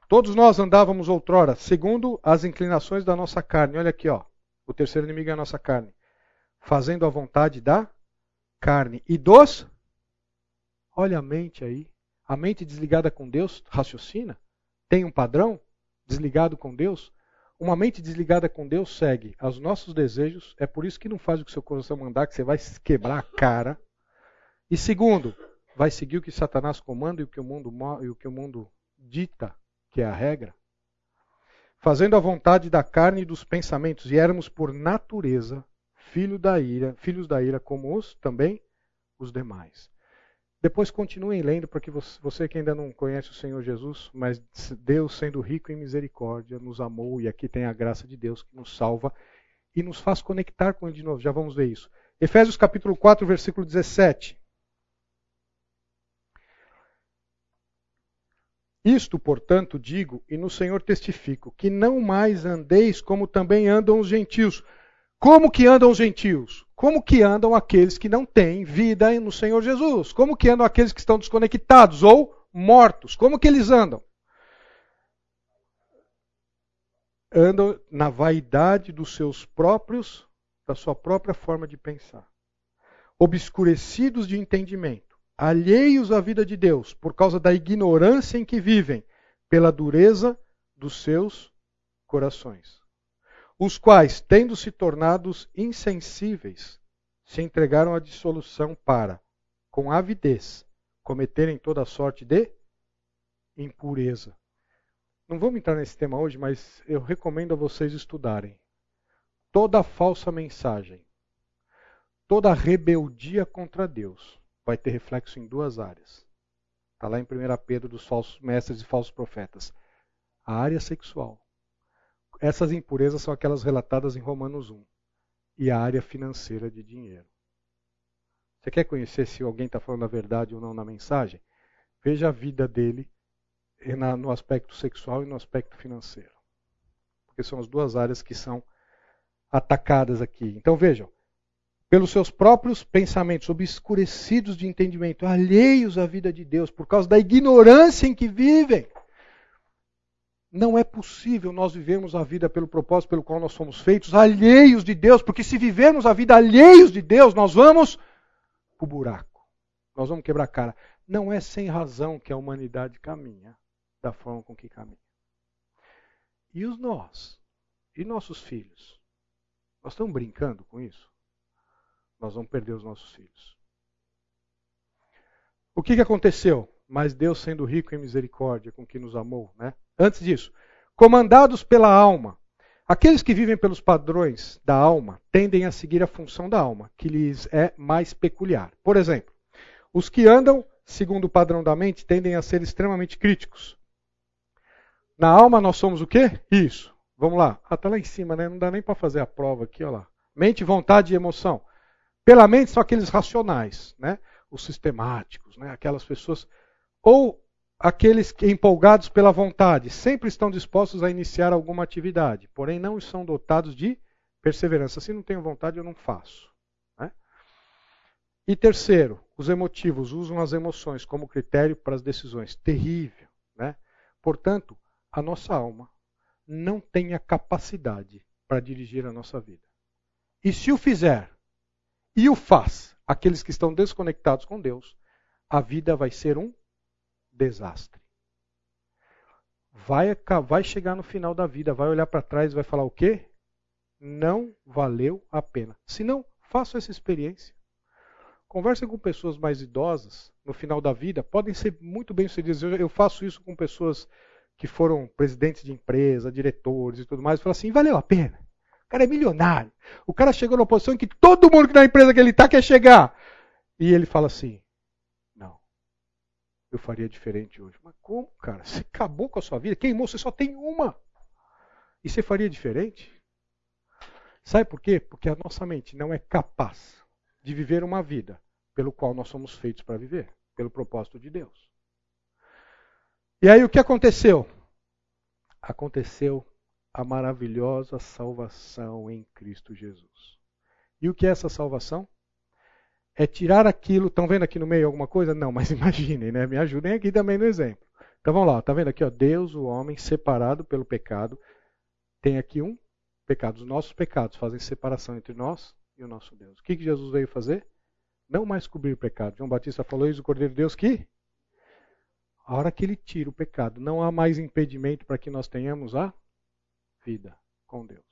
Todos nós andávamos outrora, segundo as inclinações da nossa carne. Olha aqui, ó. O terceiro inimigo é a nossa carne. Fazendo a vontade da carne e dos. Olha a mente aí. A mente desligada com Deus raciocina? Tem um padrão? Desligado com Deus? Uma mente desligada com Deus segue aos nossos desejos, é por isso que não faz o que seu coração mandar, que você vai quebrar a cara. E segundo, vai seguir o que Satanás comanda e o que o mundo, e o que o mundo dita, que é a regra. Fazendo a vontade da carne e dos pensamentos, e éramos por natureza filho da ira, filhos da ira, como os também os demais. Depois continuem lendo, porque você que ainda não conhece o Senhor Jesus, mas Deus, sendo rico em misericórdia, nos amou e aqui tem a graça de Deus que nos salva e nos faz conectar com Ele de novo. Já vamos ver isso. Efésios capítulo 4, versículo 17. Isto, portanto, digo e no Senhor testifico, que não mais andeis como também andam os gentios. Como que andam os gentios? Como que andam aqueles que não têm vida no Senhor Jesus? Como que andam aqueles que estão desconectados ou mortos? Como que eles andam? Andam na vaidade dos seus próprios, da sua própria forma de pensar. Obscurecidos de entendimento, alheios à vida de Deus por causa da ignorância em que vivem, pela dureza dos seus corações os quais, tendo se tornados insensíveis, se entregaram à dissolução para, com avidez, cometerem toda sorte de impureza. Não vamos entrar nesse tema hoje, mas eu recomendo a vocês estudarem. Toda falsa mensagem, toda rebeldia contra Deus vai ter reflexo em duas áreas. Está lá em 1 Pedro dos falsos mestres e falsos profetas. A área sexual essas impurezas são aquelas relatadas em Romanos 1 e a área financeira de dinheiro. Você quer conhecer se alguém está falando a verdade ou não na mensagem? Veja a vida dele no aspecto sexual e no aspecto financeiro. Porque são as duas áreas que são atacadas aqui. Então vejam, pelos seus próprios pensamentos obscurecidos de entendimento, alheios à vida de Deus, por causa da ignorância em que vivem. Não é possível nós vivermos a vida pelo propósito pelo qual nós fomos feitos, alheios de Deus, porque se vivermos a vida alheios de Deus, nós vamos para o buraco. Nós vamos quebrar a cara. Não é sem razão que a humanidade caminha da forma com que caminha. E os nós? E nossos filhos? Nós estamos brincando com isso? Nós vamos perder os nossos filhos. O que, que aconteceu? Mas Deus, sendo rico em misericórdia com que nos amou, né? Antes disso, comandados pela alma. Aqueles que vivem pelos padrões da alma tendem a seguir a função da alma, que lhes é mais peculiar. Por exemplo, os que andam segundo o padrão da mente tendem a ser extremamente críticos. Na alma nós somos o quê? Isso. Vamos lá. Ah, tá lá em cima, né? Não dá nem para fazer a prova aqui, ó lá. Mente, vontade e emoção. Pela mente são aqueles racionais, né? Os sistemáticos, né? Aquelas pessoas ou aqueles que, empolgados pela vontade sempre estão dispostos a iniciar alguma atividade, porém não são dotados de perseverança. Se não tenho vontade, eu não faço. Né? E terceiro, os emotivos usam as emoções como critério para as decisões. Terrível. Né? Portanto, a nossa alma não tem a capacidade para dirigir a nossa vida. E se o fizer, e o faz, aqueles que estão desconectados com Deus, a vida vai ser um desastre. vai, vai chegar no final da vida, vai olhar para trás e vai falar o quê? Não valeu a pena. Se não, faça essa experiência. Converse com pessoas mais idosas no final da vida, podem ser muito bem sucedidas. Eu, eu faço isso com pessoas que foram presidentes de empresa, diretores e tudo mais, e falo assim, valeu a pena. O cara é milionário. O cara chegou na posição em que todo mundo que na empresa que ele está quer chegar. E ele fala assim: eu faria diferente hoje. Mas como, cara? Você acabou com a sua vida, queimou, você só tem uma. E você faria diferente? Sabe por quê? Porque a nossa mente não é capaz de viver uma vida pelo qual nós somos feitos para viver, pelo propósito de Deus. E aí o que aconteceu? Aconteceu a maravilhosa salvação em Cristo Jesus. E o que é essa salvação? É tirar aquilo. Estão vendo aqui no meio alguma coisa? Não, mas imaginem, né? Me ajudem aqui também no exemplo. Então vamos lá, está vendo aqui, ó, Deus, o homem, separado pelo pecado. Tem aqui um pecado. Os nossos pecados fazem separação entre nós e o nosso Deus. O que, que Jesus veio fazer? Não mais cobrir o pecado. João Batista falou isso, o Cordeiro de Deus, que a hora que ele tira o pecado, não há mais impedimento para que nós tenhamos a vida com Deus.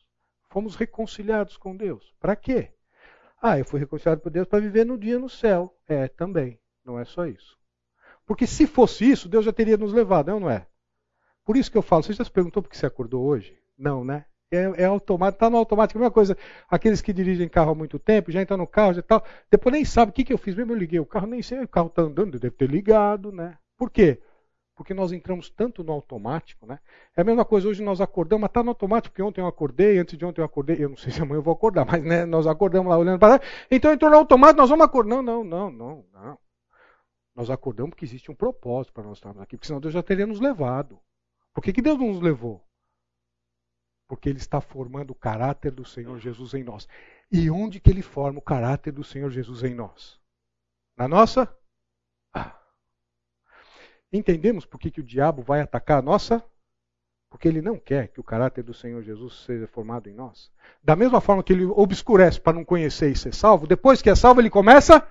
Fomos reconciliados com Deus. Para quê? Ah, eu fui reconciliado por Deus para viver no dia no céu. É, também. Não é só isso. Porque se fosse isso, Deus já teria nos levado, não, não é? Por isso que eu falo, você já se perguntou por que você acordou hoje? Não, né? É, é automático, está no automático. A mesma coisa, aqueles que dirigem carro há muito tempo, já entram no carro e tal, depois nem sabe o que, que eu fiz mesmo, eu liguei o carro, nem sei, o carro está andando, deve ter ligado, né? Por quê? Porque nós entramos tanto no automático, né? É a mesma coisa, hoje nós acordamos, mas está no automático, porque ontem eu acordei, antes de ontem eu acordei, eu não sei se amanhã eu vou acordar, mas né, nós acordamos lá olhando para lá, então entrou no automático, nós vamos acordar. Não, não, não, não, não. Nós acordamos porque existe um propósito para nós estarmos aqui, porque senão Deus já teria nos levado. Por que, que Deus não nos levou? Porque Ele está formando o caráter do Senhor Jesus em nós. E onde que Ele forma o caráter do Senhor Jesus em nós? Na nossa? Entendemos por que, que o diabo vai atacar a nossa? Porque ele não quer que o caráter do Senhor Jesus seja formado em nós. Da mesma forma que ele obscurece para não conhecer e ser salvo, depois que é salvo, ele começa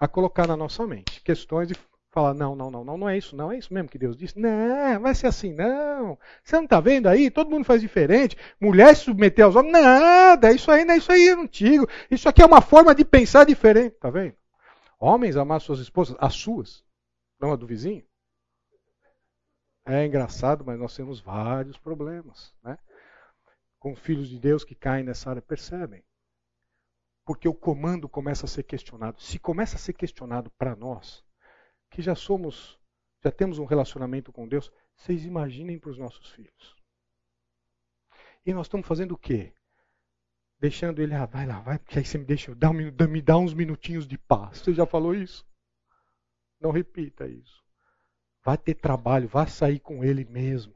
a colocar na nossa mente questões e falar: não, não, não, não, não é isso, não é isso mesmo que Deus disse. Não, vai ser assim, não. Você não está vendo aí? Todo mundo faz diferente. Mulher se submeter aos homens, nada, isso aí não é isso aí é antigo. Isso aqui é uma forma de pensar diferente, tá vendo? Homens amar suas esposas, as suas, não a do vizinho? É engraçado, mas nós temos vários problemas. Né? Com filhos de Deus que caem nessa área, percebem. Porque o comando começa a ser questionado. Se começa a ser questionado para nós, que já somos, já temos um relacionamento com Deus, vocês imaginem para os nossos filhos. E nós estamos fazendo o quê? Deixando ele, ah, vai lá, vai, porque aí você me deixa, dá, me dá uns minutinhos de paz. Você já falou isso? Não repita isso. Vai ter trabalho, vá sair com ele mesmo.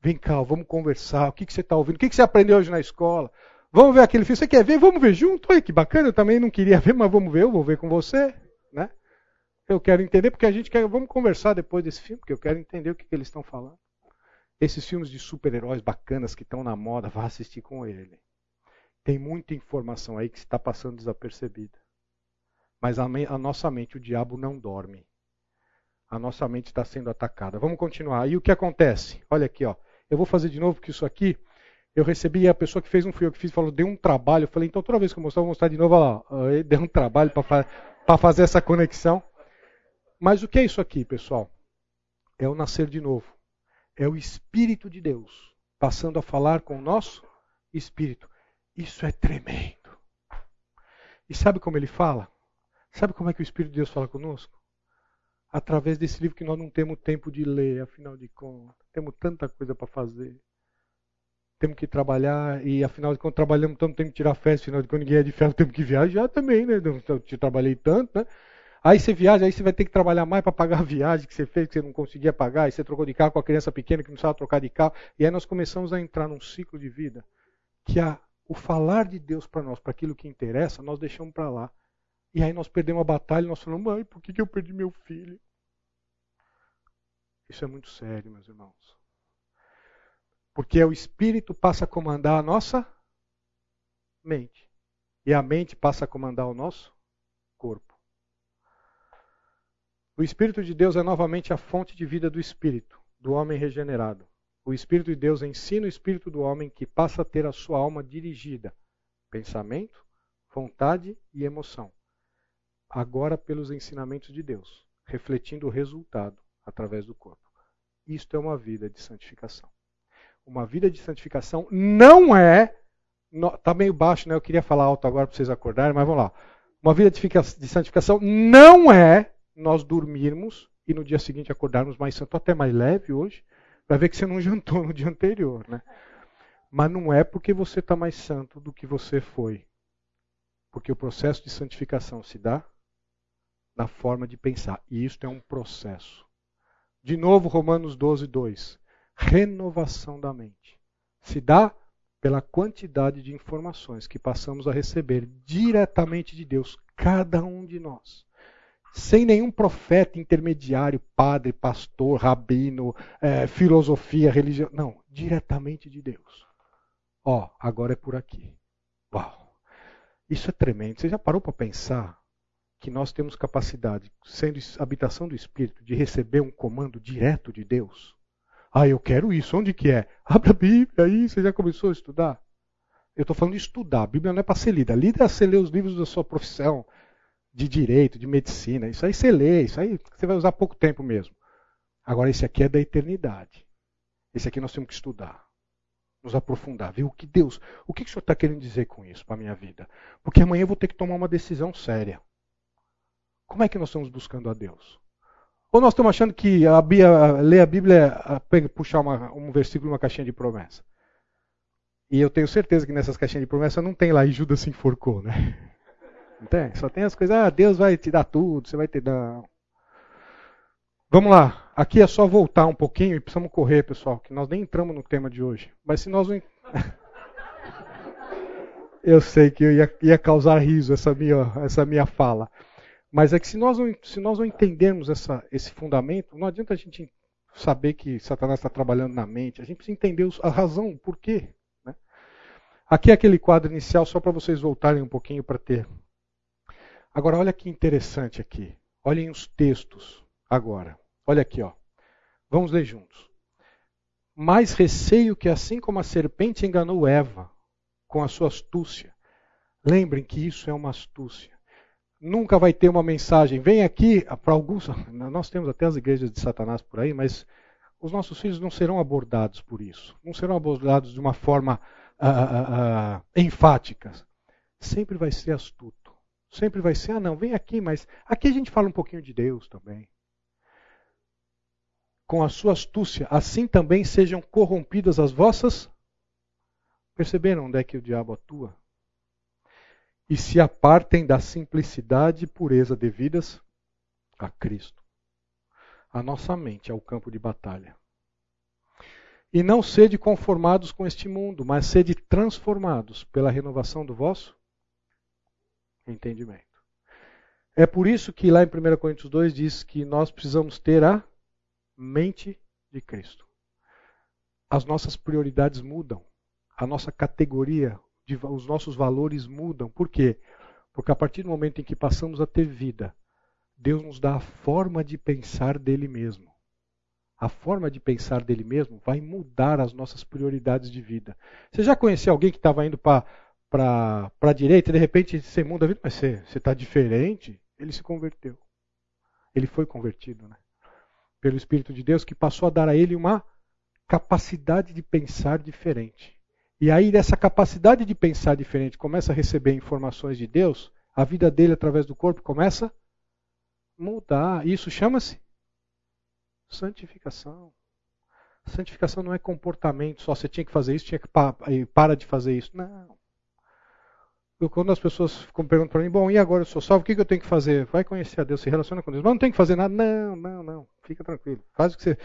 Vem cá, vamos conversar. O que, que você está ouvindo? O que, que você aprendeu hoje na escola? Vamos ver aquele filme. Você quer ver? Vamos ver junto? Olha que bacana. Eu também não queria ver, mas vamos ver. Eu vou ver com você. Né? Eu quero entender, porque a gente quer. Vamos conversar depois desse filme, porque eu quero entender o que, que eles estão falando. Esses filmes de super-heróis bacanas que estão na moda, vá assistir com ele. Tem muita informação aí que está passando desapercebida. Mas a, a nossa mente, o diabo não dorme a nossa mente está sendo atacada. Vamos continuar. E o que acontece? Olha aqui, ó. Eu vou fazer de novo que isso aqui eu recebi a pessoa que fez um fui eu que fiz falou deu um trabalho. Eu falei então toda vez que eu mostrar eu vou mostrar de novo lá. Deu um trabalho para fazer essa conexão. Mas o que é isso aqui, pessoal? É o nascer de novo. É o Espírito de Deus passando a falar com o nosso Espírito. Isso é tremendo. E sabe como ele fala? Sabe como é que o Espírito de Deus fala conosco? Através desse livro que nós não temos tempo de ler, afinal de contas. Temos tanta coisa para fazer. Temos que trabalhar e, afinal de contas, trabalhamos tanto, temos que tirar férias, afinal de contas, ninguém é de ferro, temos que viajar também, né? Eu te trabalhei tanto, né? Aí você viaja, aí você vai ter que trabalhar mais para pagar a viagem que você fez, que você não conseguia pagar, aí você trocou de carro com a criança pequena que não precisava trocar de carro. E aí nós começamos a entrar num ciclo de vida que a, o falar de Deus para nós, para aquilo que interessa, nós deixamos para lá. E aí nós perdemos a batalha nós falamos, mãe, por que, que eu perdi meu filho? Isso é muito sério, meus irmãos. Porque o Espírito passa a comandar a nossa mente. E a mente passa a comandar o nosso corpo. O Espírito de Deus é novamente a fonte de vida do Espírito. do homem regenerado. O Espírito de Deus ensina o espírito do homem que passa a ter a sua alma dirigida, pensamento, vontade e emoção, agora pelos ensinamentos de Deus, refletindo o resultado através do corpo. Isto é uma vida de santificação. Uma vida de santificação não é. Está meio baixo, né? Eu queria falar alto agora para vocês acordarem, mas vamos lá. Uma vida de santificação não é nós dormirmos e no dia seguinte acordarmos mais santo, até mais leve hoje, para ver que você não jantou no dia anterior, né? Mas não é porque você está mais santo do que você foi. Porque o processo de santificação se dá na forma de pensar. E isto é um processo. De novo, Romanos 12, 2. Renovação da mente. Se dá pela quantidade de informações que passamos a receber diretamente de Deus, cada um de nós sem nenhum profeta intermediário, padre, pastor, rabino, é, filosofia, religião. Não, diretamente de Deus. Ó, agora é por aqui. Uau! Isso é tremendo. Você já parou para pensar que nós temos capacidade, sendo habitação do Espírito, de receber um comando direto de Deus? Ah, eu quero isso. Onde que é? Abra a Bíblia aí. Você já começou a estudar? Eu estou falando de estudar. A Bíblia não é para ser lida. Lida é você ler os livros da sua profissão, de direito, de medicina. Isso aí você lê, isso aí você vai usar pouco tempo mesmo. Agora, esse aqui é da eternidade. Esse aqui nós temos que estudar, nos aprofundar, ver o que Deus, o que o Senhor está querendo dizer com isso para a minha vida. Porque amanhã eu vou ter que tomar uma decisão séria. Como é que nós estamos buscando a Deus? Ou nós estamos achando que a, ler a Bíblia é puxar uma, um versículo numa caixinha de promessa? E eu tenho certeza que nessas caixinhas de promessa não tem lá e Judas se enforcou, né? Não tem? Só tem as coisas, ah, Deus vai te dar tudo, você vai ter. Não. Vamos lá. Aqui é só voltar um pouquinho e precisamos correr, pessoal, que nós nem entramos no tema de hoje. Mas se nós não. eu sei que eu ia, ia, causar riso essa minha, essa minha fala. Mas é que se nós não, se nós não entendermos essa, esse fundamento, não adianta a gente saber que Satanás está trabalhando na mente. A gente precisa entender a razão, o porquê. Né? Aqui é aquele quadro inicial, só para vocês voltarem um pouquinho para ter Agora, olha que interessante aqui. Olhem os textos agora. Olha aqui, ó. Vamos ler juntos. Mais receio que assim como a serpente enganou Eva com a sua astúcia. Lembrem que isso é uma astúcia. Nunca vai ter uma mensagem. Vem aqui para alguns. Nós temos até as igrejas de Satanás por aí, mas os nossos filhos não serão abordados por isso. Não serão abordados de uma forma uh, uh, uh, enfática. Sempre vai ser astuto sempre vai ser, ah não, vem aqui, mas aqui a gente fala um pouquinho de Deus também. Com a sua astúcia, assim também sejam corrompidas as vossas. Perceberam onde é que o diabo atua? E se apartem da simplicidade e pureza devidas a Cristo. A nossa mente é o campo de batalha. E não sede conformados com este mundo, mas sede transformados pela renovação do vosso entendimento. É por isso que lá em 1 Coríntios 2 diz que nós precisamos ter a mente de Cristo. As nossas prioridades mudam, a nossa categoria, os nossos valores mudam. Por quê? Porque a partir do momento em que passamos a ter vida, Deus nos dá a forma de pensar dele mesmo. A forma de pensar dele mesmo vai mudar as nossas prioridades de vida. Você já conheceu alguém que estava indo para para a direita, e de repente você muda a vida, mas você está diferente. Ele se converteu. Ele foi convertido, né? Pelo Espírito de Deus, que passou a dar a ele uma capacidade de pensar diferente. E aí, dessa capacidade de pensar diferente, começa a receber informações de Deus, a vida dele através do corpo começa a mudar. Isso chama-se santificação. Santificação não é comportamento só, você tinha que fazer isso, tinha que pa para de fazer isso. Não quando as pessoas ficam perguntando para mim, bom, e agora eu sou salvo, o que, eu tenho que fazer? Vai conhecer a Deus, se relaciona com Deus. Mas não tem que fazer nada. Não, não, não. Fica tranquilo. Faz o que você.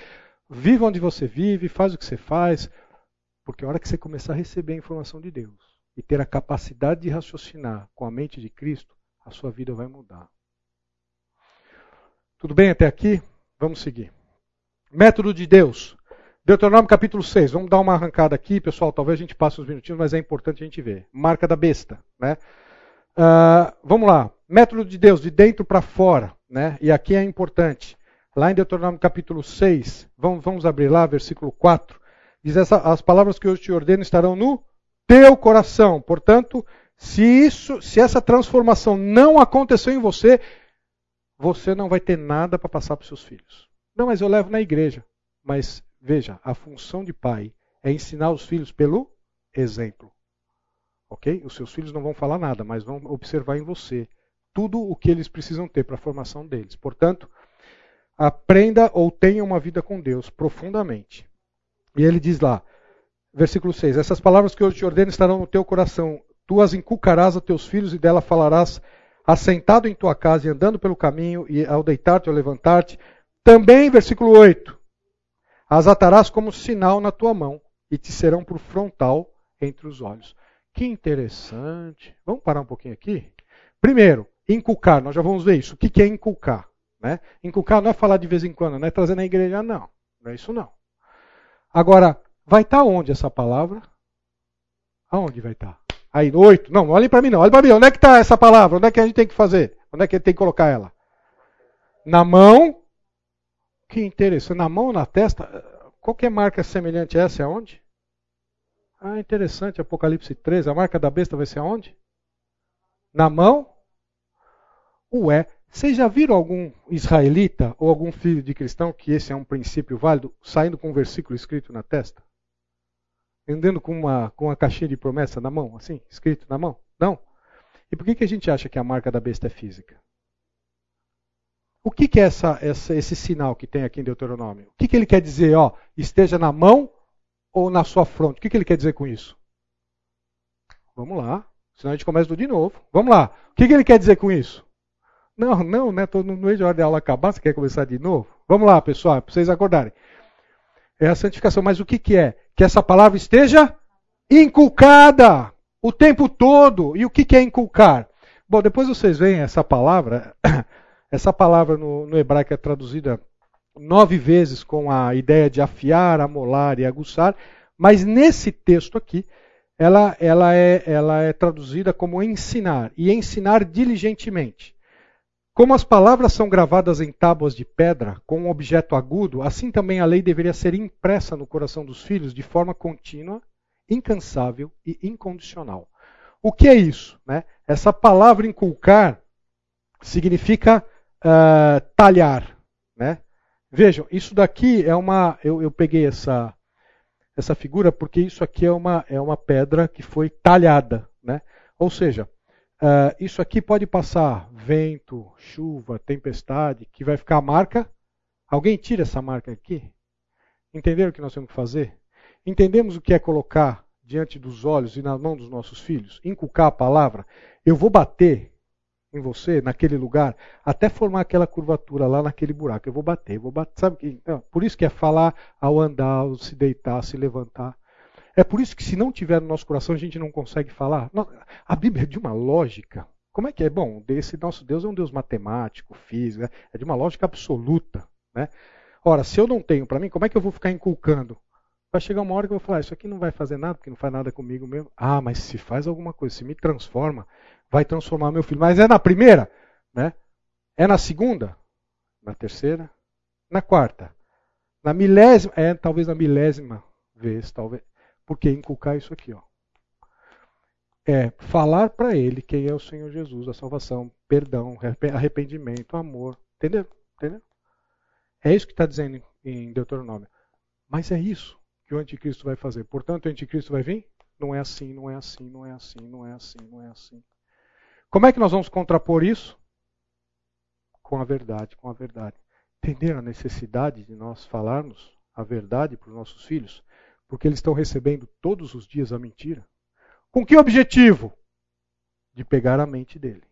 Viva onde você vive, faz o que você faz. Porque a hora que você começar a receber a informação de Deus e ter a capacidade de raciocinar com a mente de Cristo, a sua vida vai mudar. Tudo bem até aqui? Vamos seguir. Método de Deus. Deuteronômio capítulo 6. Vamos dar uma arrancada aqui, pessoal. Talvez a gente passe uns minutinhos, mas é importante a gente ver. Marca da besta. Né? Uh, vamos lá. Método de Deus, de dentro para fora. Né? E aqui é importante. Lá em Deuteronômio capítulo 6, vamos, vamos abrir lá, versículo 4. Diz essa, as palavras que hoje te ordeno estarão no teu coração. Portanto, se isso, se essa transformação não aconteceu em você, você não vai ter nada para passar para os seus filhos. Não, mas eu levo na igreja. Mas veja, a função de pai é ensinar os filhos pelo exemplo. Ok? Os seus filhos não vão falar nada, mas vão observar em você tudo o que eles precisam ter para a formação deles. Portanto, aprenda ou tenha uma vida com Deus profundamente. E ele diz lá, versículo 6: Essas palavras que eu te ordeno estarão no teu coração, tu as inculcarás a teus filhos e dela falarás assentado em tua casa e andando pelo caminho, e ao deitar-te ou levantar-te. Também, versículo 8: As atarás como sinal na tua mão e te serão por frontal entre os olhos. Que interessante. Vamos parar um pouquinho aqui? Primeiro, inculcar, nós já vamos ver isso. O que é inculcar? Né? Inculcar não é falar de vez em quando, não é trazer na igreja, não. Não é isso não. Agora, vai estar onde essa palavra? Aonde vai estar? Aí, oito. Não, olhem para mim não. Olhem para mim. Onde é que está essa palavra? Onde é que a gente tem que fazer? Onde é que tem que colocar ela? Na mão. Que interessante. Na mão na testa? Qualquer marca semelhante a essa é onde? Ah, interessante, Apocalipse 13, a marca da besta vai ser aonde? Na mão? Ué, vocês já viram algum israelita ou algum filho de cristão que esse é um princípio válido, saindo com um versículo escrito na testa? Andando com uma, com uma caixinha de promessa na mão, assim, escrito na mão? Não. E por que, que a gente acha que a marca da besta é física? O que, que é essa, essa, esse sinal que tem aqui em Deuteronômio? O que, que ele quer dizer? Ó, esteja na mão ou na sua fronte. O que, que ele quer dizer com isso? Vamos lá. Senão a gente começa tudo de novo. Vamos lá. O que, que ele quer dizer com isso? Não, não, né? Tô no meio de hora de aula acabar, você quer começar de novo? Vamos lá, pessoal, para vocês acordarem. É a santificação. Mas o que, que é? Que essa palavra esteja inculcada o tempo todo. E o que, que é inculcar? Bom, depois vocês veem essa palavra. Essa palavra no, no hebraico é traduzida nove vezes com a ideia de afiar, amolar e aguçar, mas nesse texto aqui, ela, ela, é, ela é traduzida como ensinar, e ensinar diligentemente. Como as palavras são gravadas em tábuas de pedra, com um objeto agudo, assim também a lei deveria ser impressa no coração dos filhos de forma contínua, incansável e incondicional. O que é isso? Né? Essa palavra inculcar significa uh, talhar. Né? Vejam, isso daqui é uma. Eu, eu peguei essa, essa figura porque isso aqui é uma, é uma pedra que foi talhada. Né? Ou seja, uh, isso aqui pode passar vento, chuva, tempestade, que vai ficar a marca. Alguém tira essa marca aqui? Entenderam o que nós temos que fazer? Entendemos o que é colocar diante dos olhos e na mão dos nossos filhos? Inculcar a palavra? Eu vou bater em você, naquele lugar, até formar aquela curvatura lá naquele buraco. Eu vou bater, eu vou bater. Sabe? Então, por isso que é falar ao andar, ao se deitar, se levantar. É por isso que se não tiver no nosso coração, a gente não consegue falar. A Bíblia é de uma lógica. Como é que é? Bom, esse nosso Deus é um Deus matemático, físico, né? é de uma lógica absoluta. Né? Ora, se eu não tenho para mim, como é que eu vou ficar inculcando? Vai chegar uma hora que eu vou falar, isso aqui não vai fazer nada, porque não faz nada comigo mesmo. Ah, mas se faz alguma coisa, se me transforma, vai transformar meu filho. Mas é na primeira, né? É na segunda, na terceira, na quarta, na milésima, é talvez na milésima vez, talvez. Porque inculcar isso aqui, ó. É falar para ele quem é o Senhor Jesus, a salvação, perdão, arrependimento, amor. Entendeu? Entendeu? É isso que está dizendo em Deuteronômio. Mas é isso que o anticristo vai fazer. Portanto, o anticristo vai vir? Não é assim, não é assim, não é assim, não é assim, não é assim. Como é que nós vamos contrapor isso? Com a verdade, com a verdade. Entender a necessidade de nós falarmos a verdade para os nossos filhos? Porque eles estão recebendo todos os dias a mentira. Com que objetivo? De pegar a mente dele.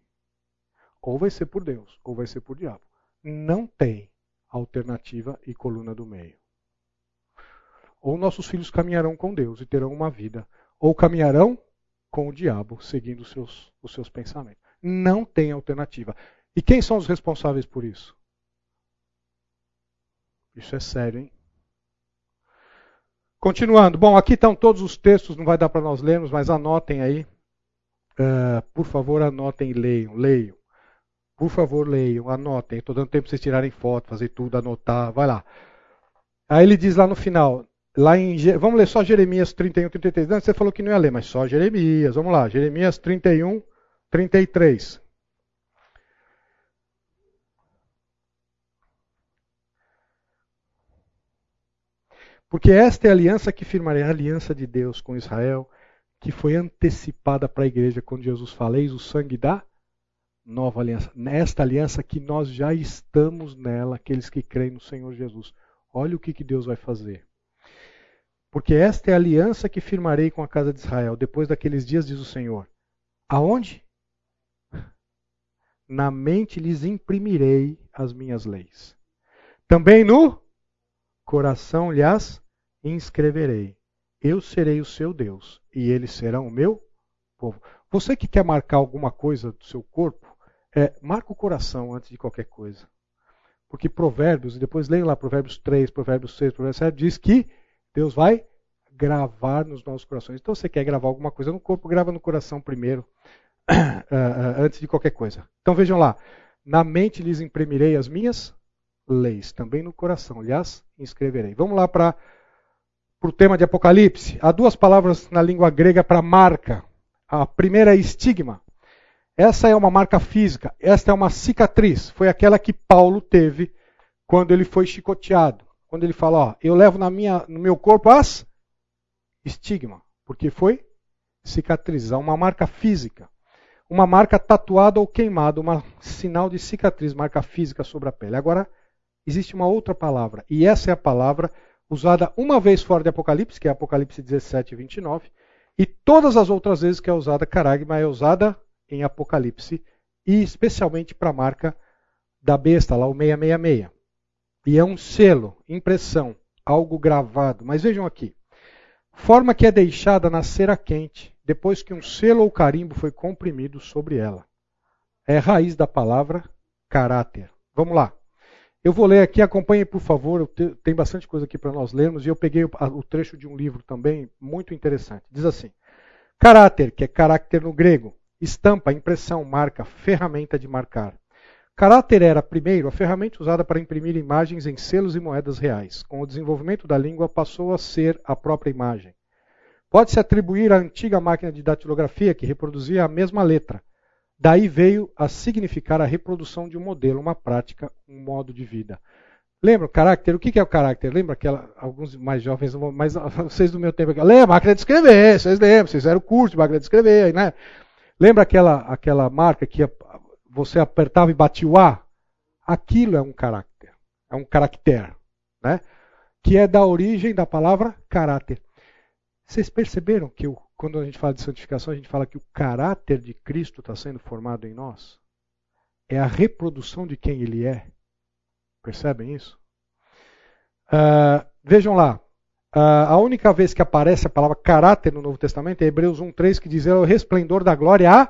Ou vai ser por Deus, ou vai ser por diabo. Não tem alternativa e coluna do meio. Ou nossos filhos caminharão com Deus e terão uma vida, ou caminharão com o diabo, seguindo os seus, os seus pensamentos. Não tem alternativa. E quem são os responsáveis por isso? Isso é sério, hein? Continuando. Bom, aqui estão todos os textos, não vai dar para nós lermos, mas anotem aí. Uh, por favor, anotem e leiam. Leiam. Por favor, leiam, anotem. Estou dando tempo para vocês tirarem foto, fazer tudo, anotar. Vai lá. Aí ele diz lá no final, lá em, vamos ler só Jeremias 31, 33. Não, você falou que não ia ler, mas só Jeremias. Vamos lá, Jeremias 31, 33. Porque esta é a aliança que firmarei, a aliança de Deus com Israel, que foi antecipada para a igreja quando Jesus fala, eis o sangue da nova aliança. Nesta aliança que nós já estamos nela, aqueles que creem no Senhor Jesus. Olha o que, que Deus vai fazer. Porque esta é a aliança que firmarei com a casa de Israel, depois daqueles dias, diz o Senhor. Aonde? Na mente lhes imprimirei as minhas leis. Também no coração lhes inscreverei. Eu serei o seu Deus e eles serão o meu povo. Você que quer marcar alguma coisa do seu corpo, é, marca o coração antes de qualquer coisa. Porque Provérbios, e depois leia lá Provérbios 3, Provérbios 6, Provérbios 7, diz que Deus vai gravar nos nossos corações. Então você quer gravar alguma coisa no corpo, grava no coração primeiro, antes de qualquer coisa. Então vejam lá. Na mente lhes imprimirei as minhas leis, também no coração lhes inscreverei. Vamos lá para o tema de Apocalipse. Há duas palavras na língua grega para marca. A primeira é estigma. Essa é uma marca física, esta é uma cicatriz. Foi aquela que Paulo teve quando ele foi chicoteado. Quando ele fala, ó, eu levo na minha, no meu corpo as estigma, porque foi cicatrizar, uma marca física. Uma marca tatuada ou queimada, um sinal de cicatriz, marca física sobre a pele. Agora, existe uma outra palavra, e essa é a palavra usada uma vez fora de Apocalipse, que é Apocalipse 17 e 29, e todas as outras vezes que é usada caragma é usada em Apocalipse, e especialmente para a marca da besta, lá o 666. E é um selo, impressão, algo gravado. Mas vejam aqui. Forma que é deixada na cera quente, depois que um selo ou carimbo foi comprimido sobre ela. É a raiz da palavra caráter. Vamos lá. Eu vou ler aqui, acompanhe por favor, tem bastante coisa aqui para nós lermos, e eu peguei o trecho de um livro também muito interessante. Diz assim: Caráter, que é caráter no grego, estampa, impressão, marca, ferramenta de marcar. Caráter era, primeiro, a ferramenta usada para imprimir imagens em selos e moedas reais. Com o desenvolvimento da língua, passou a ser a própria imagem. Pode-se atribuir à antiga máquina de datilografia que reproduzia a mesma letra, Daí veio a significar a reprodução de um modelo, uma prática, um modo de vida. Lembra o caráter? O que é o caráter? Lembra aquela. Alguns mais jovens, mas vocês do meu tempo. Lembra? Máquina de escrever, vocês lembram, vocês fizeram curso de máquina de escrever, né? Lembra aquela, aquela marca que você apertava e batia o A? Aquilo é um caráter. É um caractere, né? Que é da origem da palavra caráter. Vocês perceberam que o quando a gente fala de santificação, a gente fala que o caráter de Cristo está sendo formado em nós. É a reprodução de quem ele é. Percebem isso? Uh, vejam lá. Uh, a única vez que aparece a palavra caráter no Novo Testamento é Hebreus 1,3, que diz: é o resplendor da glória, a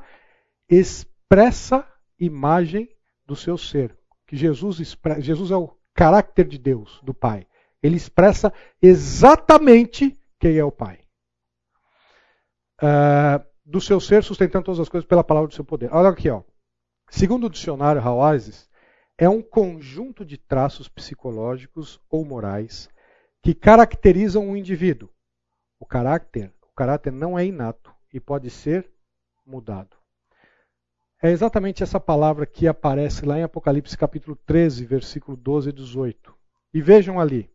expressa imagem do seu ser. Que Jesus, Jesus é o caráter de Deus, do Pai. Ele expressa exatamente quem é o Pai uh, do seu ser, sustentando todas as coisas pela palavra do seu poder. Olha aqui, ó. Segundo o dicionário Hawasis, é um conjunto de traços psicológicos ou morais que caracterizam um indivíduo. O caráter, o caráter não é inato e pode ser mudado. É exatamente essa palavra que aparece lá em Apocalipse capítulo 13, versículo 12 e 18. E vejam ali.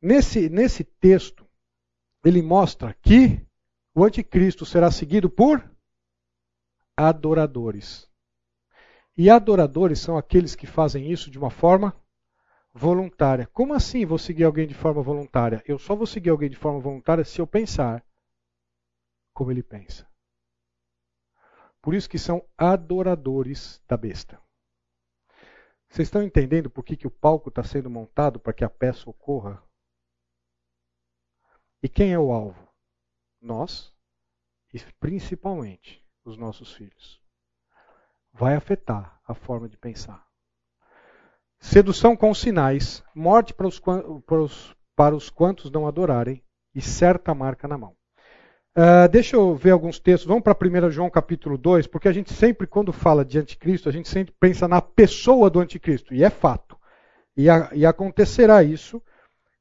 Nesse, nesse texto, ele mostra que o anticristo será seguido por adoradores. E adoradores são aqueles que fazem isso de uma forma voluntária. Como assim vou seguir alguém de forma voluntária? Eu só vou seguir alguém de forma voluntária se eu pensar como ele pensa. Por isso que são adoradores da besta. Vocês estão entendendo por que, que o palco está sendo montado para que a peça ocorra? E quem é o alvo? Nós e principalmente os nossos filhos. Vai afetar a forma de pensar. Sedução com sinais, morte para os, para os, para os quantos não adorarem e certa marca na mão. Uh, deixa eu ver alguns textos. Vamos para 1 João capítulo 2, porque a gente sempre, quando fala de anticristo, a gente sempre pensa na pessoa do anticristo. E é fato. E, a, e acontecerá isso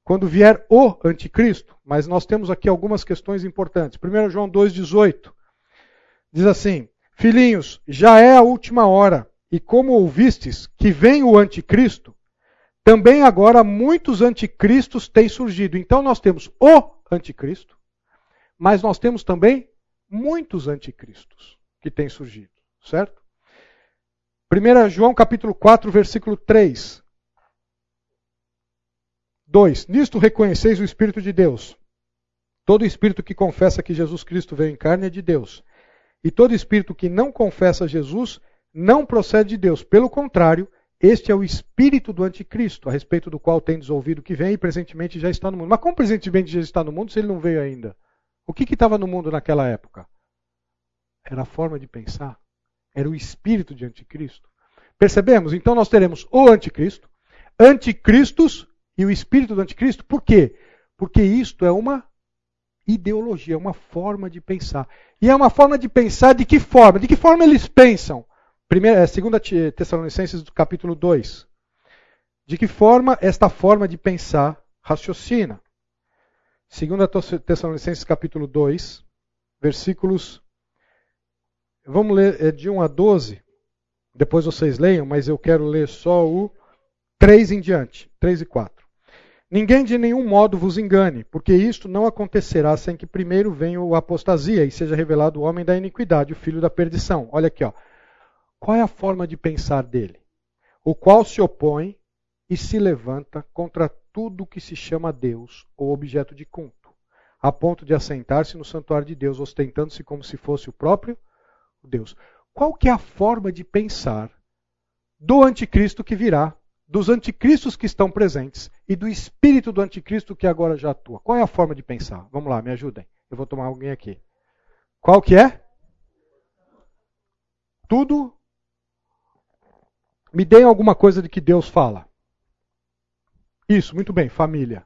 quando vier o anticristo. Mas nós temos aqui algumas questões importantes. 1 João 2,18 diz assim: Filhinhos, já é a última hora, e como ouvistes que vem o anticristo, também agora muitos anticristos têm surgido. Então nós temos o anticristo mas nós temos também muitos anticristos que têm surgido, certo? 1 João capítulo 4, versículo 3. 2. Nisto reconheceis o Espírito de Deus. Todo espírito que confessa que Jesus Cristo veio em carne é de Deus. E todo espírito que não confessa Jesus não procede de Deus. Pelo contrário, este é o espírito do anticristo, a respeito do qual tendes ouvido que vem e presentemente já está no mundo. Mas como presentemente já está no mundo se ele não veio ainda? O que estava no mundo naquela época? Era a forma de pensar. Era o espírito de anticristo. Percebemos? Então nós teremos o anticristo, anticristos e o espírito do anticristo. Por quê? Porque isto é uma ideologia, é uma forma de pensar. E é uma forma de pensar de que forma? De que forma eles pensam? Primeira, é, segunda Tessalonicenses capítulo 2. De que forma esta forma de pensar raciocina? 2 Tessalonicenses capítulo 2, versículos. Vamos ler é de 1 a 12. Depois vocês leiam, mas eu quero ler só o 3 em diante, 3 e 4. Ninguém de nenhum modo vos engane, porque isto não acontecerá sem que primeiro venha o apostasia e seja revelado o homem da iniquidade, o filho da perdição. Olha aqui, ó. Qual é a forma de pensar dele? O qual se opõe e se levanta contra tudo que se chama Deus ou objeto de culto, a ponto de assentar-se no santuário de Deus, ostentando-se como se fosse o próprio Deus. Qual que é a forma de pensar do anticristo que virá, dos anticristos que estão presentes e do espírito do anticristo que agora já atua? Qual é a forma de pensar? Vamos lá, me ajudem. Eu vou tomar alguém aqui. Qual que é? Tudo me deem alguma coisa de que Deus fala. Isso, muito bem, família.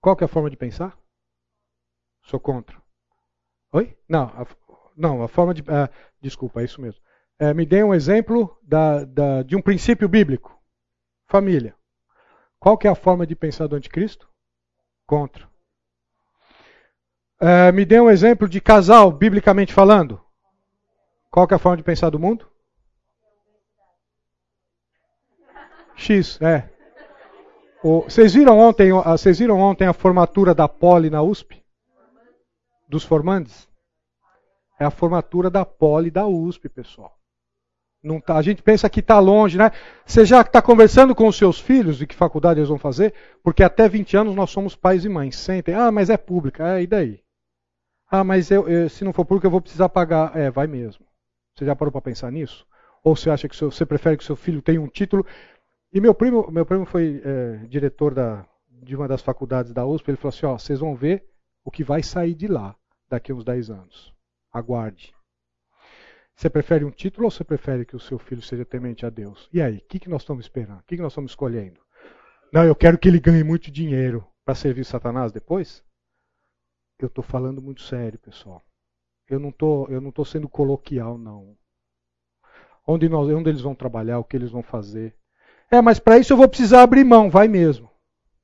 Qual que é a forma de pensar? Sou contra. Oi? Não, a, não, a forma de. Uh, desculpa, é isso mesmo. Uh, me dê um exemplo da, da, de um princípio bíblico. Família. Qual que é a forma de pensar do anticristo? Contra. Uh, me dê um exemplo de casal, biblicamente falando. Qual que é a forma de pensar do mundo? X, é. Vocês, viram ontem, viram ontem a formatura da Poli na USP? Dos formandes? É a formatura da Poli da USP, pessoal. Não tá, a gente pensa que está longe, né? Você já está conversando com os seus filhos de que faculdade eles vão fazer? Porque até 20 anos nós somos pais e mães. Sentem, ah, mas é pública. É, e daí? Ah, mas eu, eu, se não for pública eu vou precisar pagar. É, vai mesmo. Você já parou para pensar nisso? Ou você acha que seu, você prefere que seu filho tenha um título e meu primo, meu primo foi é, diretor da, de uma das faculdades da USP. Ele falou assim: ó, vocês vão ver o que vai sair de lá daqui a uns 10 anos. Aguarde. Você prefere um título ou você prefere que o seu filho seja temente a Deus? E aí, o que, que nós estamos esperando? O que, que nós estamos escolhendo? Não, eu quero que ele ganhe muito dinheiro para servir Satanás depois? Eu estou falando muito sério, pessoal. Eu não tô, eu não estou sendo coloquial, não. Onde, nós, onde eles vão trabalhar, o que eles vão fazer. É, mas para isso eu vou precisar abrir mão. Vai mesmo.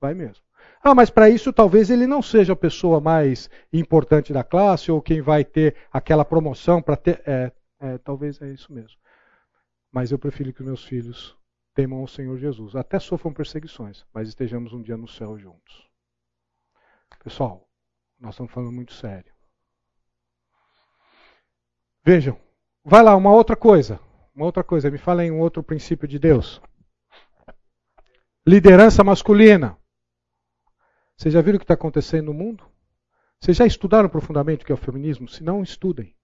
Vai mesmo. Ah, mas para isso talvez ele não seja a pessoa mais importante da classe ou quem vai ter aquela promoção para ter. É, é, talvez é isso mesmo. Mas eu prefiro que meus filhos temam o Senhor Jesus. Até sofram perseguições, mas estejamos um dia no céu juntos. Pessoal, nós estamos falando muito sério. Vejam, vai lá, uma outra coisa. Uma outra coisa, me falem um outro princípio de Deus. Liderança masculina. Vocês já viram o que está acontecendo no mundo? Vocês já estudaram profundamente o que é o feminismo? Se não, estudem.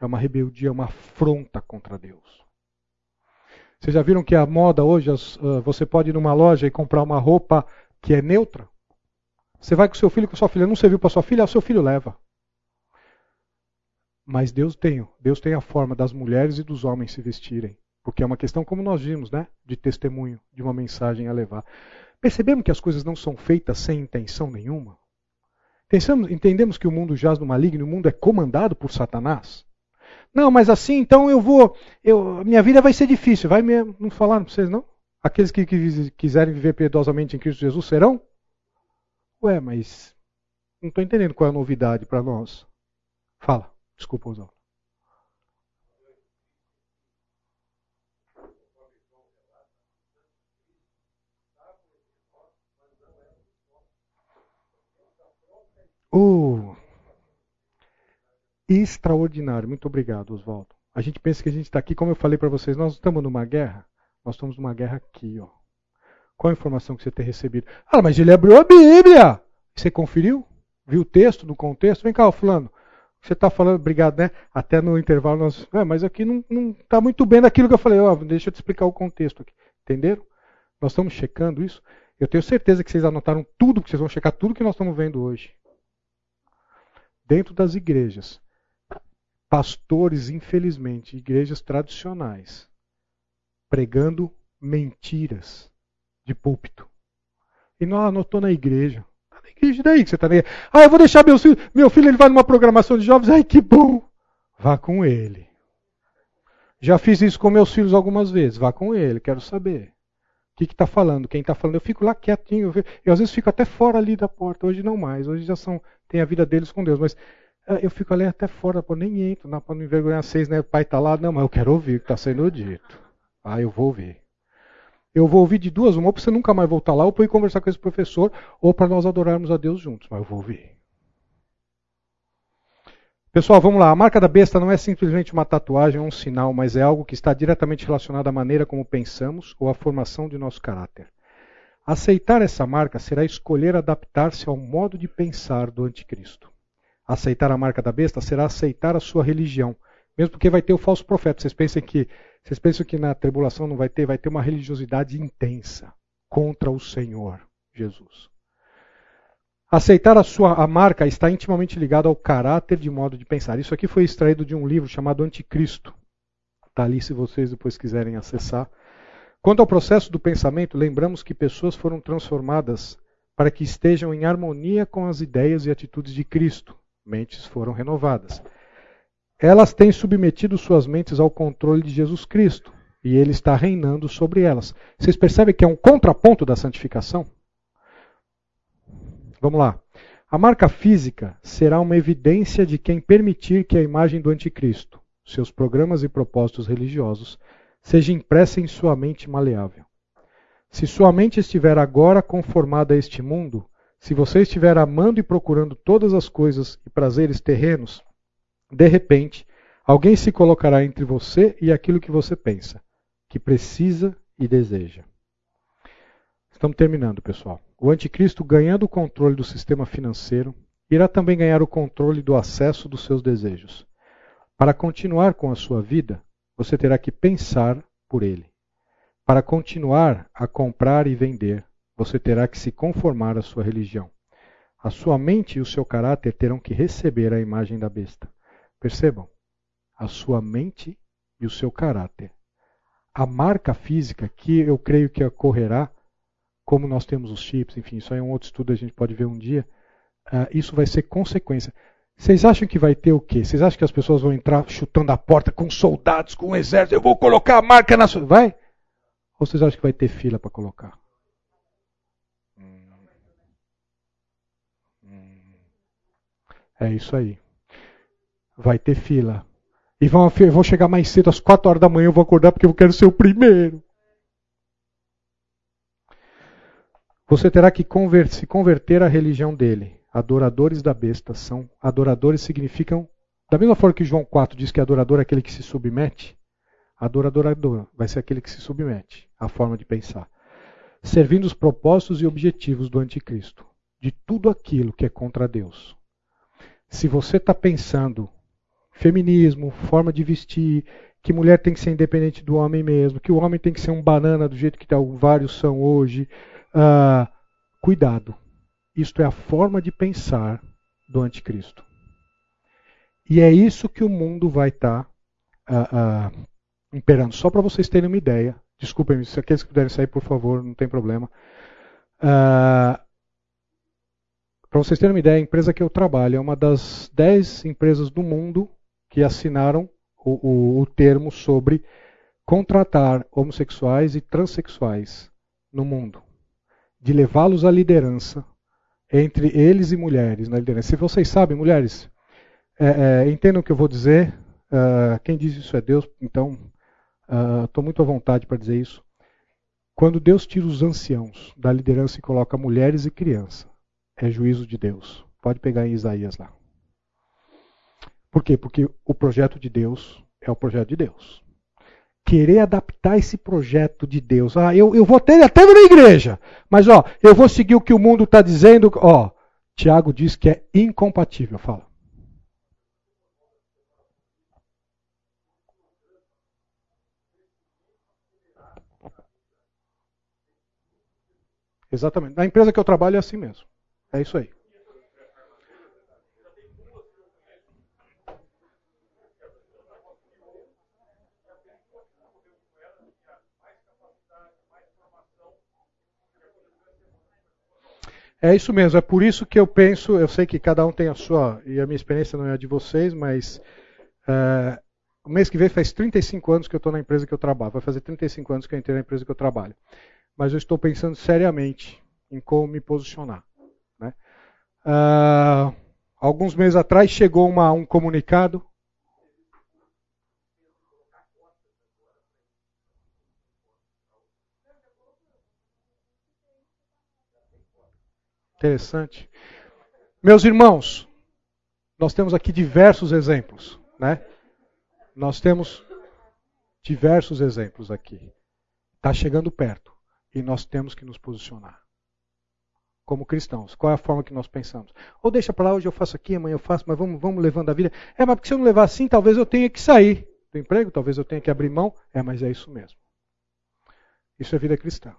É uma rebeldia, é uma afronta contra Deus. Vocês já viram que a moda hoje, uh, você pode ir numa loja e comprar uma roupa que é neutra? Você vai com seu filho, com sua filha, não serviu para sua filha, o seu filho leva. Mas Deus tem, Deus tem a forma das mulheres e dos homens se vestirem. Porque é uma questão, como nós vimos, né? de testemunho, de uma mensagem a levar. Percebemos que as coisas não são feitas sem intenção nenhuma? Pensamos, entendemos que o mundo jaz no maligno, o mundo é comandado por Satanás? Não, mas assim, então eu vou. Eu, minha vida vai ser difícil. Vai mesmo. Não falaram para vocês, não? Aqueles que, que quiserem viver piedosamente em Cristo Jesus serão? Ué, mas não estou entendendo qual é a novidade para nós. Fala, desculpa, Oswaldo. Oh, extraordinário. Muito obrigado, Oswaldo. A gente pensa que a gente está aqui, como eu falei para vocês, nós estamos numa guerra. Nós estamos numa guerra aqui, ó. Qual a informação que você tem recebido? Ah, mas ele abriu a Bíblia. Você conferiu? Viu o texto no contexto? Vem cá, fulano. Você está falando, obrigado, né? Até no intervalo nós. É, mas aqui não está muito bem daquilo que eu falei. Ó, deixa eu te explicar o contexto aqui. Entenderam? Nós estamos checando isso. Eu tenho certeza que vocês anotaram tudo, que vocês vão checar tudo que nós estamos vendo hoje. Dentro das igrejas. Pastores, infelizmente, igrejas tradicionais, pregando mentiras de púlpito. E não anotou na igreja. Tá na igreja daí que você está na igreja. Ah, eu vou deixar meu filho, meu filho ele vai numa programação de jovens. Ai, que bom. Vá com ele. Já fiz isso com meus filhos algumas vezes. Vá com ele, quero saber. O que está falando? Quem está falando? Eu fico lá quietinho. Eu, eu, às vezes fico até fora ali da porta. Hoje não mais. Hoje já são tem a vida deles com Deus. Mas eu fico ali até fora, pô, nem entro, para não envergonhar vocês, né? O pai está lá. Não, mas eu quero ouvir o que está sendo dito. Ah, eu vou ouvir eu vou ouvir de duas, uma, ou para você nunca mais voltar lá, ou para ir conversar com esse professor, ou para nós adorarmos a Deus juntos. Mas eu vou ouvir. Pessoal, vamos lá. A marca da besta não é simplesmente uma tatuagem ou um sinal, mas é algo que está diretamente relacionado à maneira como pensamos ou à formação de nosso caráter. Aceitar essa marca será escolher adaptar-se ao modo de pensar do anticristo. Aceitar a marca da besta será aceitar a sua religião, mesmo porque vai ter o falso profeta. Vocês pensam que vocês pensam que na tribulação não vai ter? Vai ter uma religiosidade intensa contra o Senhor Jesus. Aceitar a sua a marca está intimamente ligado ao caráter de modo de pensar. Isso aqui foi extraído de um livro chamado Anticristo. Está ali se vocês depois quiserem acessar. Quanto ao processo do pensamento, lembramos que pessoas foram transformadas para que estejam em harmonia com as ideias e atitudes de Cristo. Mentes foram renovadas elas têm submetido suas mentes ao controle de Jesus Cristo e ele está reinando sobre elas. Vocês percebem que é um contraponto da santificação? Vamos lá. A marca física será uma evidência de quem permitir que a imagem do anticristo, seus programas e propósitos religiosos, seja impressa em sua mente maleável. Se sua mente estiver agora conformada a este mundo, se você estiver amando e procurando todas as coisas e prazeres terrenos, de repente, alguém se colocará entre você e aquilo que você pensa, que precisa e deseja. Estamos terminando, pessoal. O anticristo, ganhando o controle do sistema financeiro, irá também ganhar o controle do acesso dos seus desejos. Para continuar com a sua vida, você terá que pensar por ele. Para continuar a comprar e vender, você terá que se conformar à sua religião. A sua mente e o seu caráter terão que receber a imagem da besta. Percebam? A sua mente e o seu caráter. A marca física que eu creio que ocorrerá, como nós temos os chips, enfim, isso aí é um outro estudo, a gente pode ver um dia. Uh, isso vai ser consequência. Vocês acham que vai ter o quê? Vocês acham que as pessoas vão entrar chutando a porta com soldados, com um exército? Eu vou colocar a marca na sua. Vai? Ou vocês acham que vai ter fila para colocar? É isso aí vai ter fila. E vão, vão chegar mais cedo, às 4 horas da manhã eu vou acordar porque eu quero ser o primeiro. Você terá que se converter à religião dele. Adoradores da besta são. Adoradores significam. Da mesma forma que João 4 diz que adorador é aquele que se submete, adorador vai ser aquele que se submete à forma de pensar. Servindo os propósitos e objetivos do anticristo. De tudo aquilo que é contra Deus. Se você está pensando feminismo, forma de vestir, que mulher tem que ser independente do homem mesmo, que o homem tem que ser um banana do jeito que tá, vários são hoje. Uh, cuidado. Isto é a forma de pensar do anticristo. E é isso que o mundo vai estar tá, uh, uh, imperando. Só para vocês terem uma ideia. Desculpem, se aqueles que puderem sair, por favor, não tem problema. Para vocês terem uma ideia, a empresa que eu trabalho é uma das 10 empresas do mundo que assinaram o, o, o termo sobre contratar homossexuais e transexuais no mundo, de levá-los à liderança entre eles e mulheres na liderança. Se vocês sabem, mulheres, é, é, entendam o que eu vou dizer. Uh, quem diz isso é Deus, então estou uh, muito à vontade para dizer isso. Quando Deus tira os anciãos da liderança e coloca mulheres e crianças, é juízo de Deus. Pode pegar em Isaías lá. Por quê? Porque o projeto de Deus é o projeto de Deus. Querer adaptar esse projeto de Deus. Ah, eu, eu vou ter até na igreja, mas ó, eu vou seguir o que o mundo está dizendo. Ó, Tiago diz que é incompatível. Fala. Exatamente. Na empresa que eu trabalho é assim mesmo. É isso aí. É isso mesmo, é por isso que eu penso, eu sei que cada um tem a sua, e a minha experiência não é a de vocês, mas é, o mês que vem faz 35 anos que eu estou na empresa que eu trabalho, vai fazer 35 anos que eu entrei na empresa que eu trabalho. Mas eu estou pensando seriamente em como me posicionar. Uh, alguns meses atrás chegou uma, um comunicado. Interessante. Meus irmãos, nós temos aqui diversos exemplos, né? Nós temos diversos exemplos aqui. Está chegando perto e nós temos que nos posicionar como cristãos? Qual é a forma que nós pensamos? Ou deixa para lá, hoje eu faço aqui, amanhã eu faço, mas vamos, vamos levando a vida. É, mas porque se eu não levar assim, talvez eu tenha que sair do emprego, talvez eu tenha que abrir mão. É, mas é isso mesmo. Isso é vida cristã.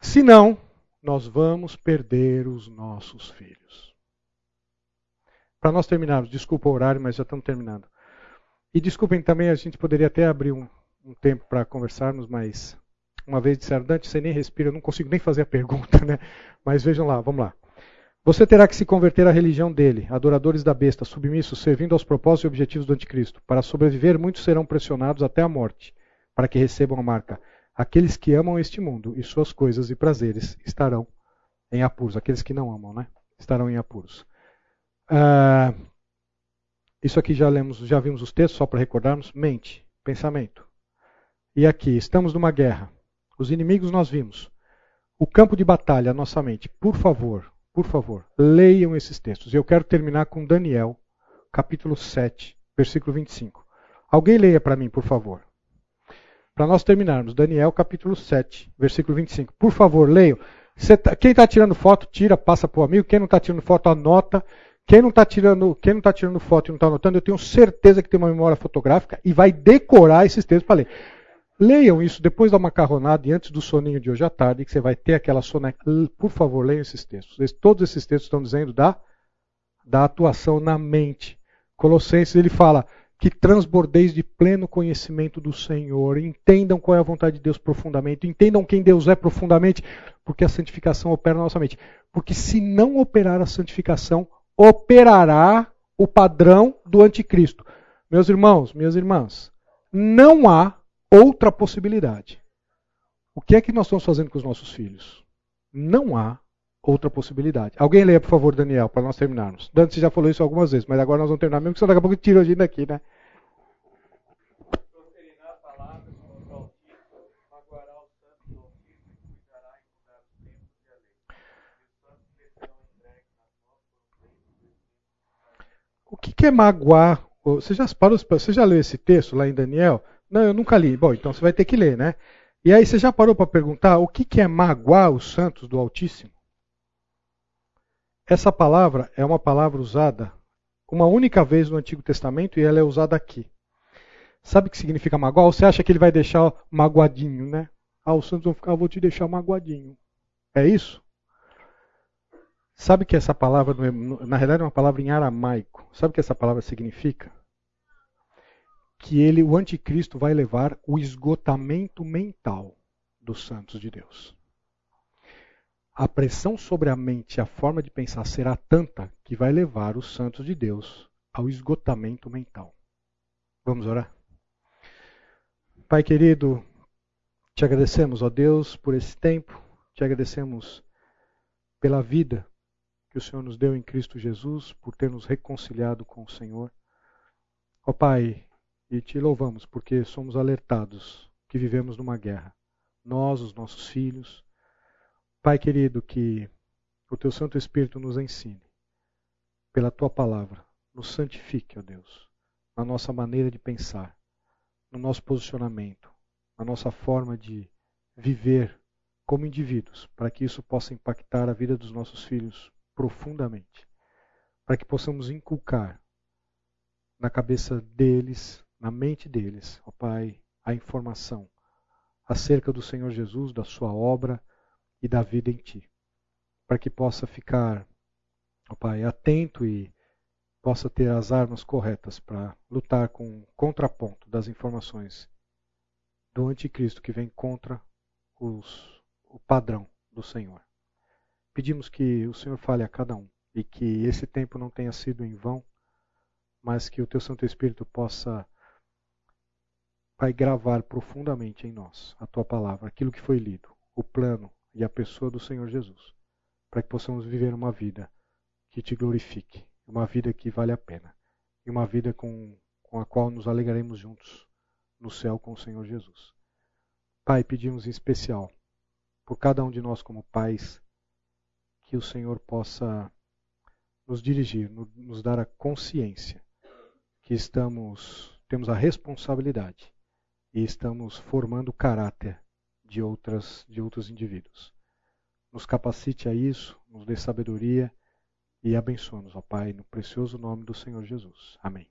Se não, nós vamos perder os nossos filhos. Para nós terminarmos, desculpa o horário, mas já estamos terminando. E desculpem também, a gente poderia até abrir um, um tempo para conversarmos, mas uma vez disseram, Dante, você nem respira, eu não consigo nem fazer a pergunta, né? Mas vejam lá, vamos lá. Você terá que se converter à religião dele, adoradores da besta, submissos, servindo aos propósitos e objetivos do anticristo. Para sobreviver, muitos serão pressionados até a morte, para que recebam a marca. Aqueles que amam este mundo e suas coisas e prazeres estarão em apuros. Aqueles que não amam, né? Estarão em apuros. Ah, isso aqui já lemos, já vimos os textos, só para recordarmos. Mente, pensamento. E aqui, estamos numa guerra. Os inimigos nós vimos. O campo de batalha, a nossa mente. Por favor, por favor, leiam esses textos. Eu quero terminar com Daniel, capítulo 7, versículo 25. Alguém leia para mim, por favor. Para nós terminarmos, Daniel, capítulo 7, versículo 25. Por favor, leiam. Tá, quem está tirando foto, tira, passa para o amigo. Quem não está tirando foto, anota. Quem não está tirando, quem não tá tirando foto e não está anotando, eu tenho certeza que tem uma memória fotográfica e vai decorar esses textos para ler. Leiam isso depois da macarronada e antes do soninho de hoje à tarde, que você vai ter aquela soneca. Por favor, leiam esses textos. Todos esses textos estão dizendo da, da atuação na mente. Colossenses, ele fala que transbordeis de pleno conhecimento do Senhor, entendam qual é a vontade de Deus profundamente, entendam quem Deus é profundamente, porque a santificação opera na nossa mente. Porque se não operar a santificação, operará o padrão do anticristo. Meus irmãos, minhas irmãs, não há outra possibilidade. O que é que nós estamos fazendo com os nossos filhos? Não há outra possibilidade. Alguém leia, por favor, Daniel, para nós terminarmos. Dante já falou isso algumas vezes, mas agora nós vamos terminar, mesmo que só daqui a pouco tira a gente daqui, né? O que, é magoar? Você já, parou, você já leu esse texto lá em Daniel? Não, eu nunca li. Bom, então você vai ter que ler, né? E aí você já parou para perguntar o que, que é magoar os santos do Altíssimo? Essa palavra é uma palavra usada uma única vez no Antigo Testamento e ela é usada aqui. Sabe o que significa magoar? Você acha que ele vai deixar magoadinho, né? Ah, os santos vão ficar, vou te deixar magoadinho. É isso? Sabe que essa palavra, na realidade, é uma palavra em aramaico. Sabe o que essa palavra significa? Que ele, o anticristo, vai levar o esgotamento mental dos santos de Deus. a pressão sobre a mente, a forma de pensar será tanta que vai levar os santos de Deus ao esgotamento mental. Vamos orar? Pai querido, te agradecemos, ó Deus, por esse tempo, te agradecemos pela vida que o Senhor nos deu em Cristo Jesus, por ter nos reconciliado com o Senhor. Ó Pai, e te louvamos porque somos alertados que vivemos numa guerra. Nós, os nossos filhos. Pai querido, que o teu Santo Espírito nos ensine, pela tua palavra, nos santifique, ó Deus, na nossa maneira de pensar, no nosso posicionamento, na nossa forma de viver como indivíduos, para que isso possa impactar a vida dos nossos filhos profundamente, para que possamos inculcar na cabeça deles, na mente deles, ó Pai, a informação acerca do Senhor Jesus, da Sua obra e da vida em Ti, para que possa ficar, ó Pai, atento e possa ter as armas corretas para lutar com o contraponto das informações do anticristo que vem contra os, o padrão do Senhor. Pedimos que o Senhor fale a cada um e que esse tempo não tenha sido em vão, mas que o teu Santo Espírito possa vai gravar profundamente em nós a tua palavra, aquilo que foi lido, o plano e a pessoa do Senhor Jesus, para que possamos viver uma vida que te glorifique, uma vida que vale a pena e uma vida com, com a qual nos alegraremos juntos no céu com o Senhor Jesus. Pai, pedimos em especial por cada um de nós como pais que o Senhor possa nos dirigir, nos dar a consciência que estamos temos a responsabilidade e estamos formando o caráter de outras de outros indivíduos. Nos capacite a isso, nos dê sabedoria e abençoe-nos, ó Pai, no precioso nome do Senhor Jesus. Amém.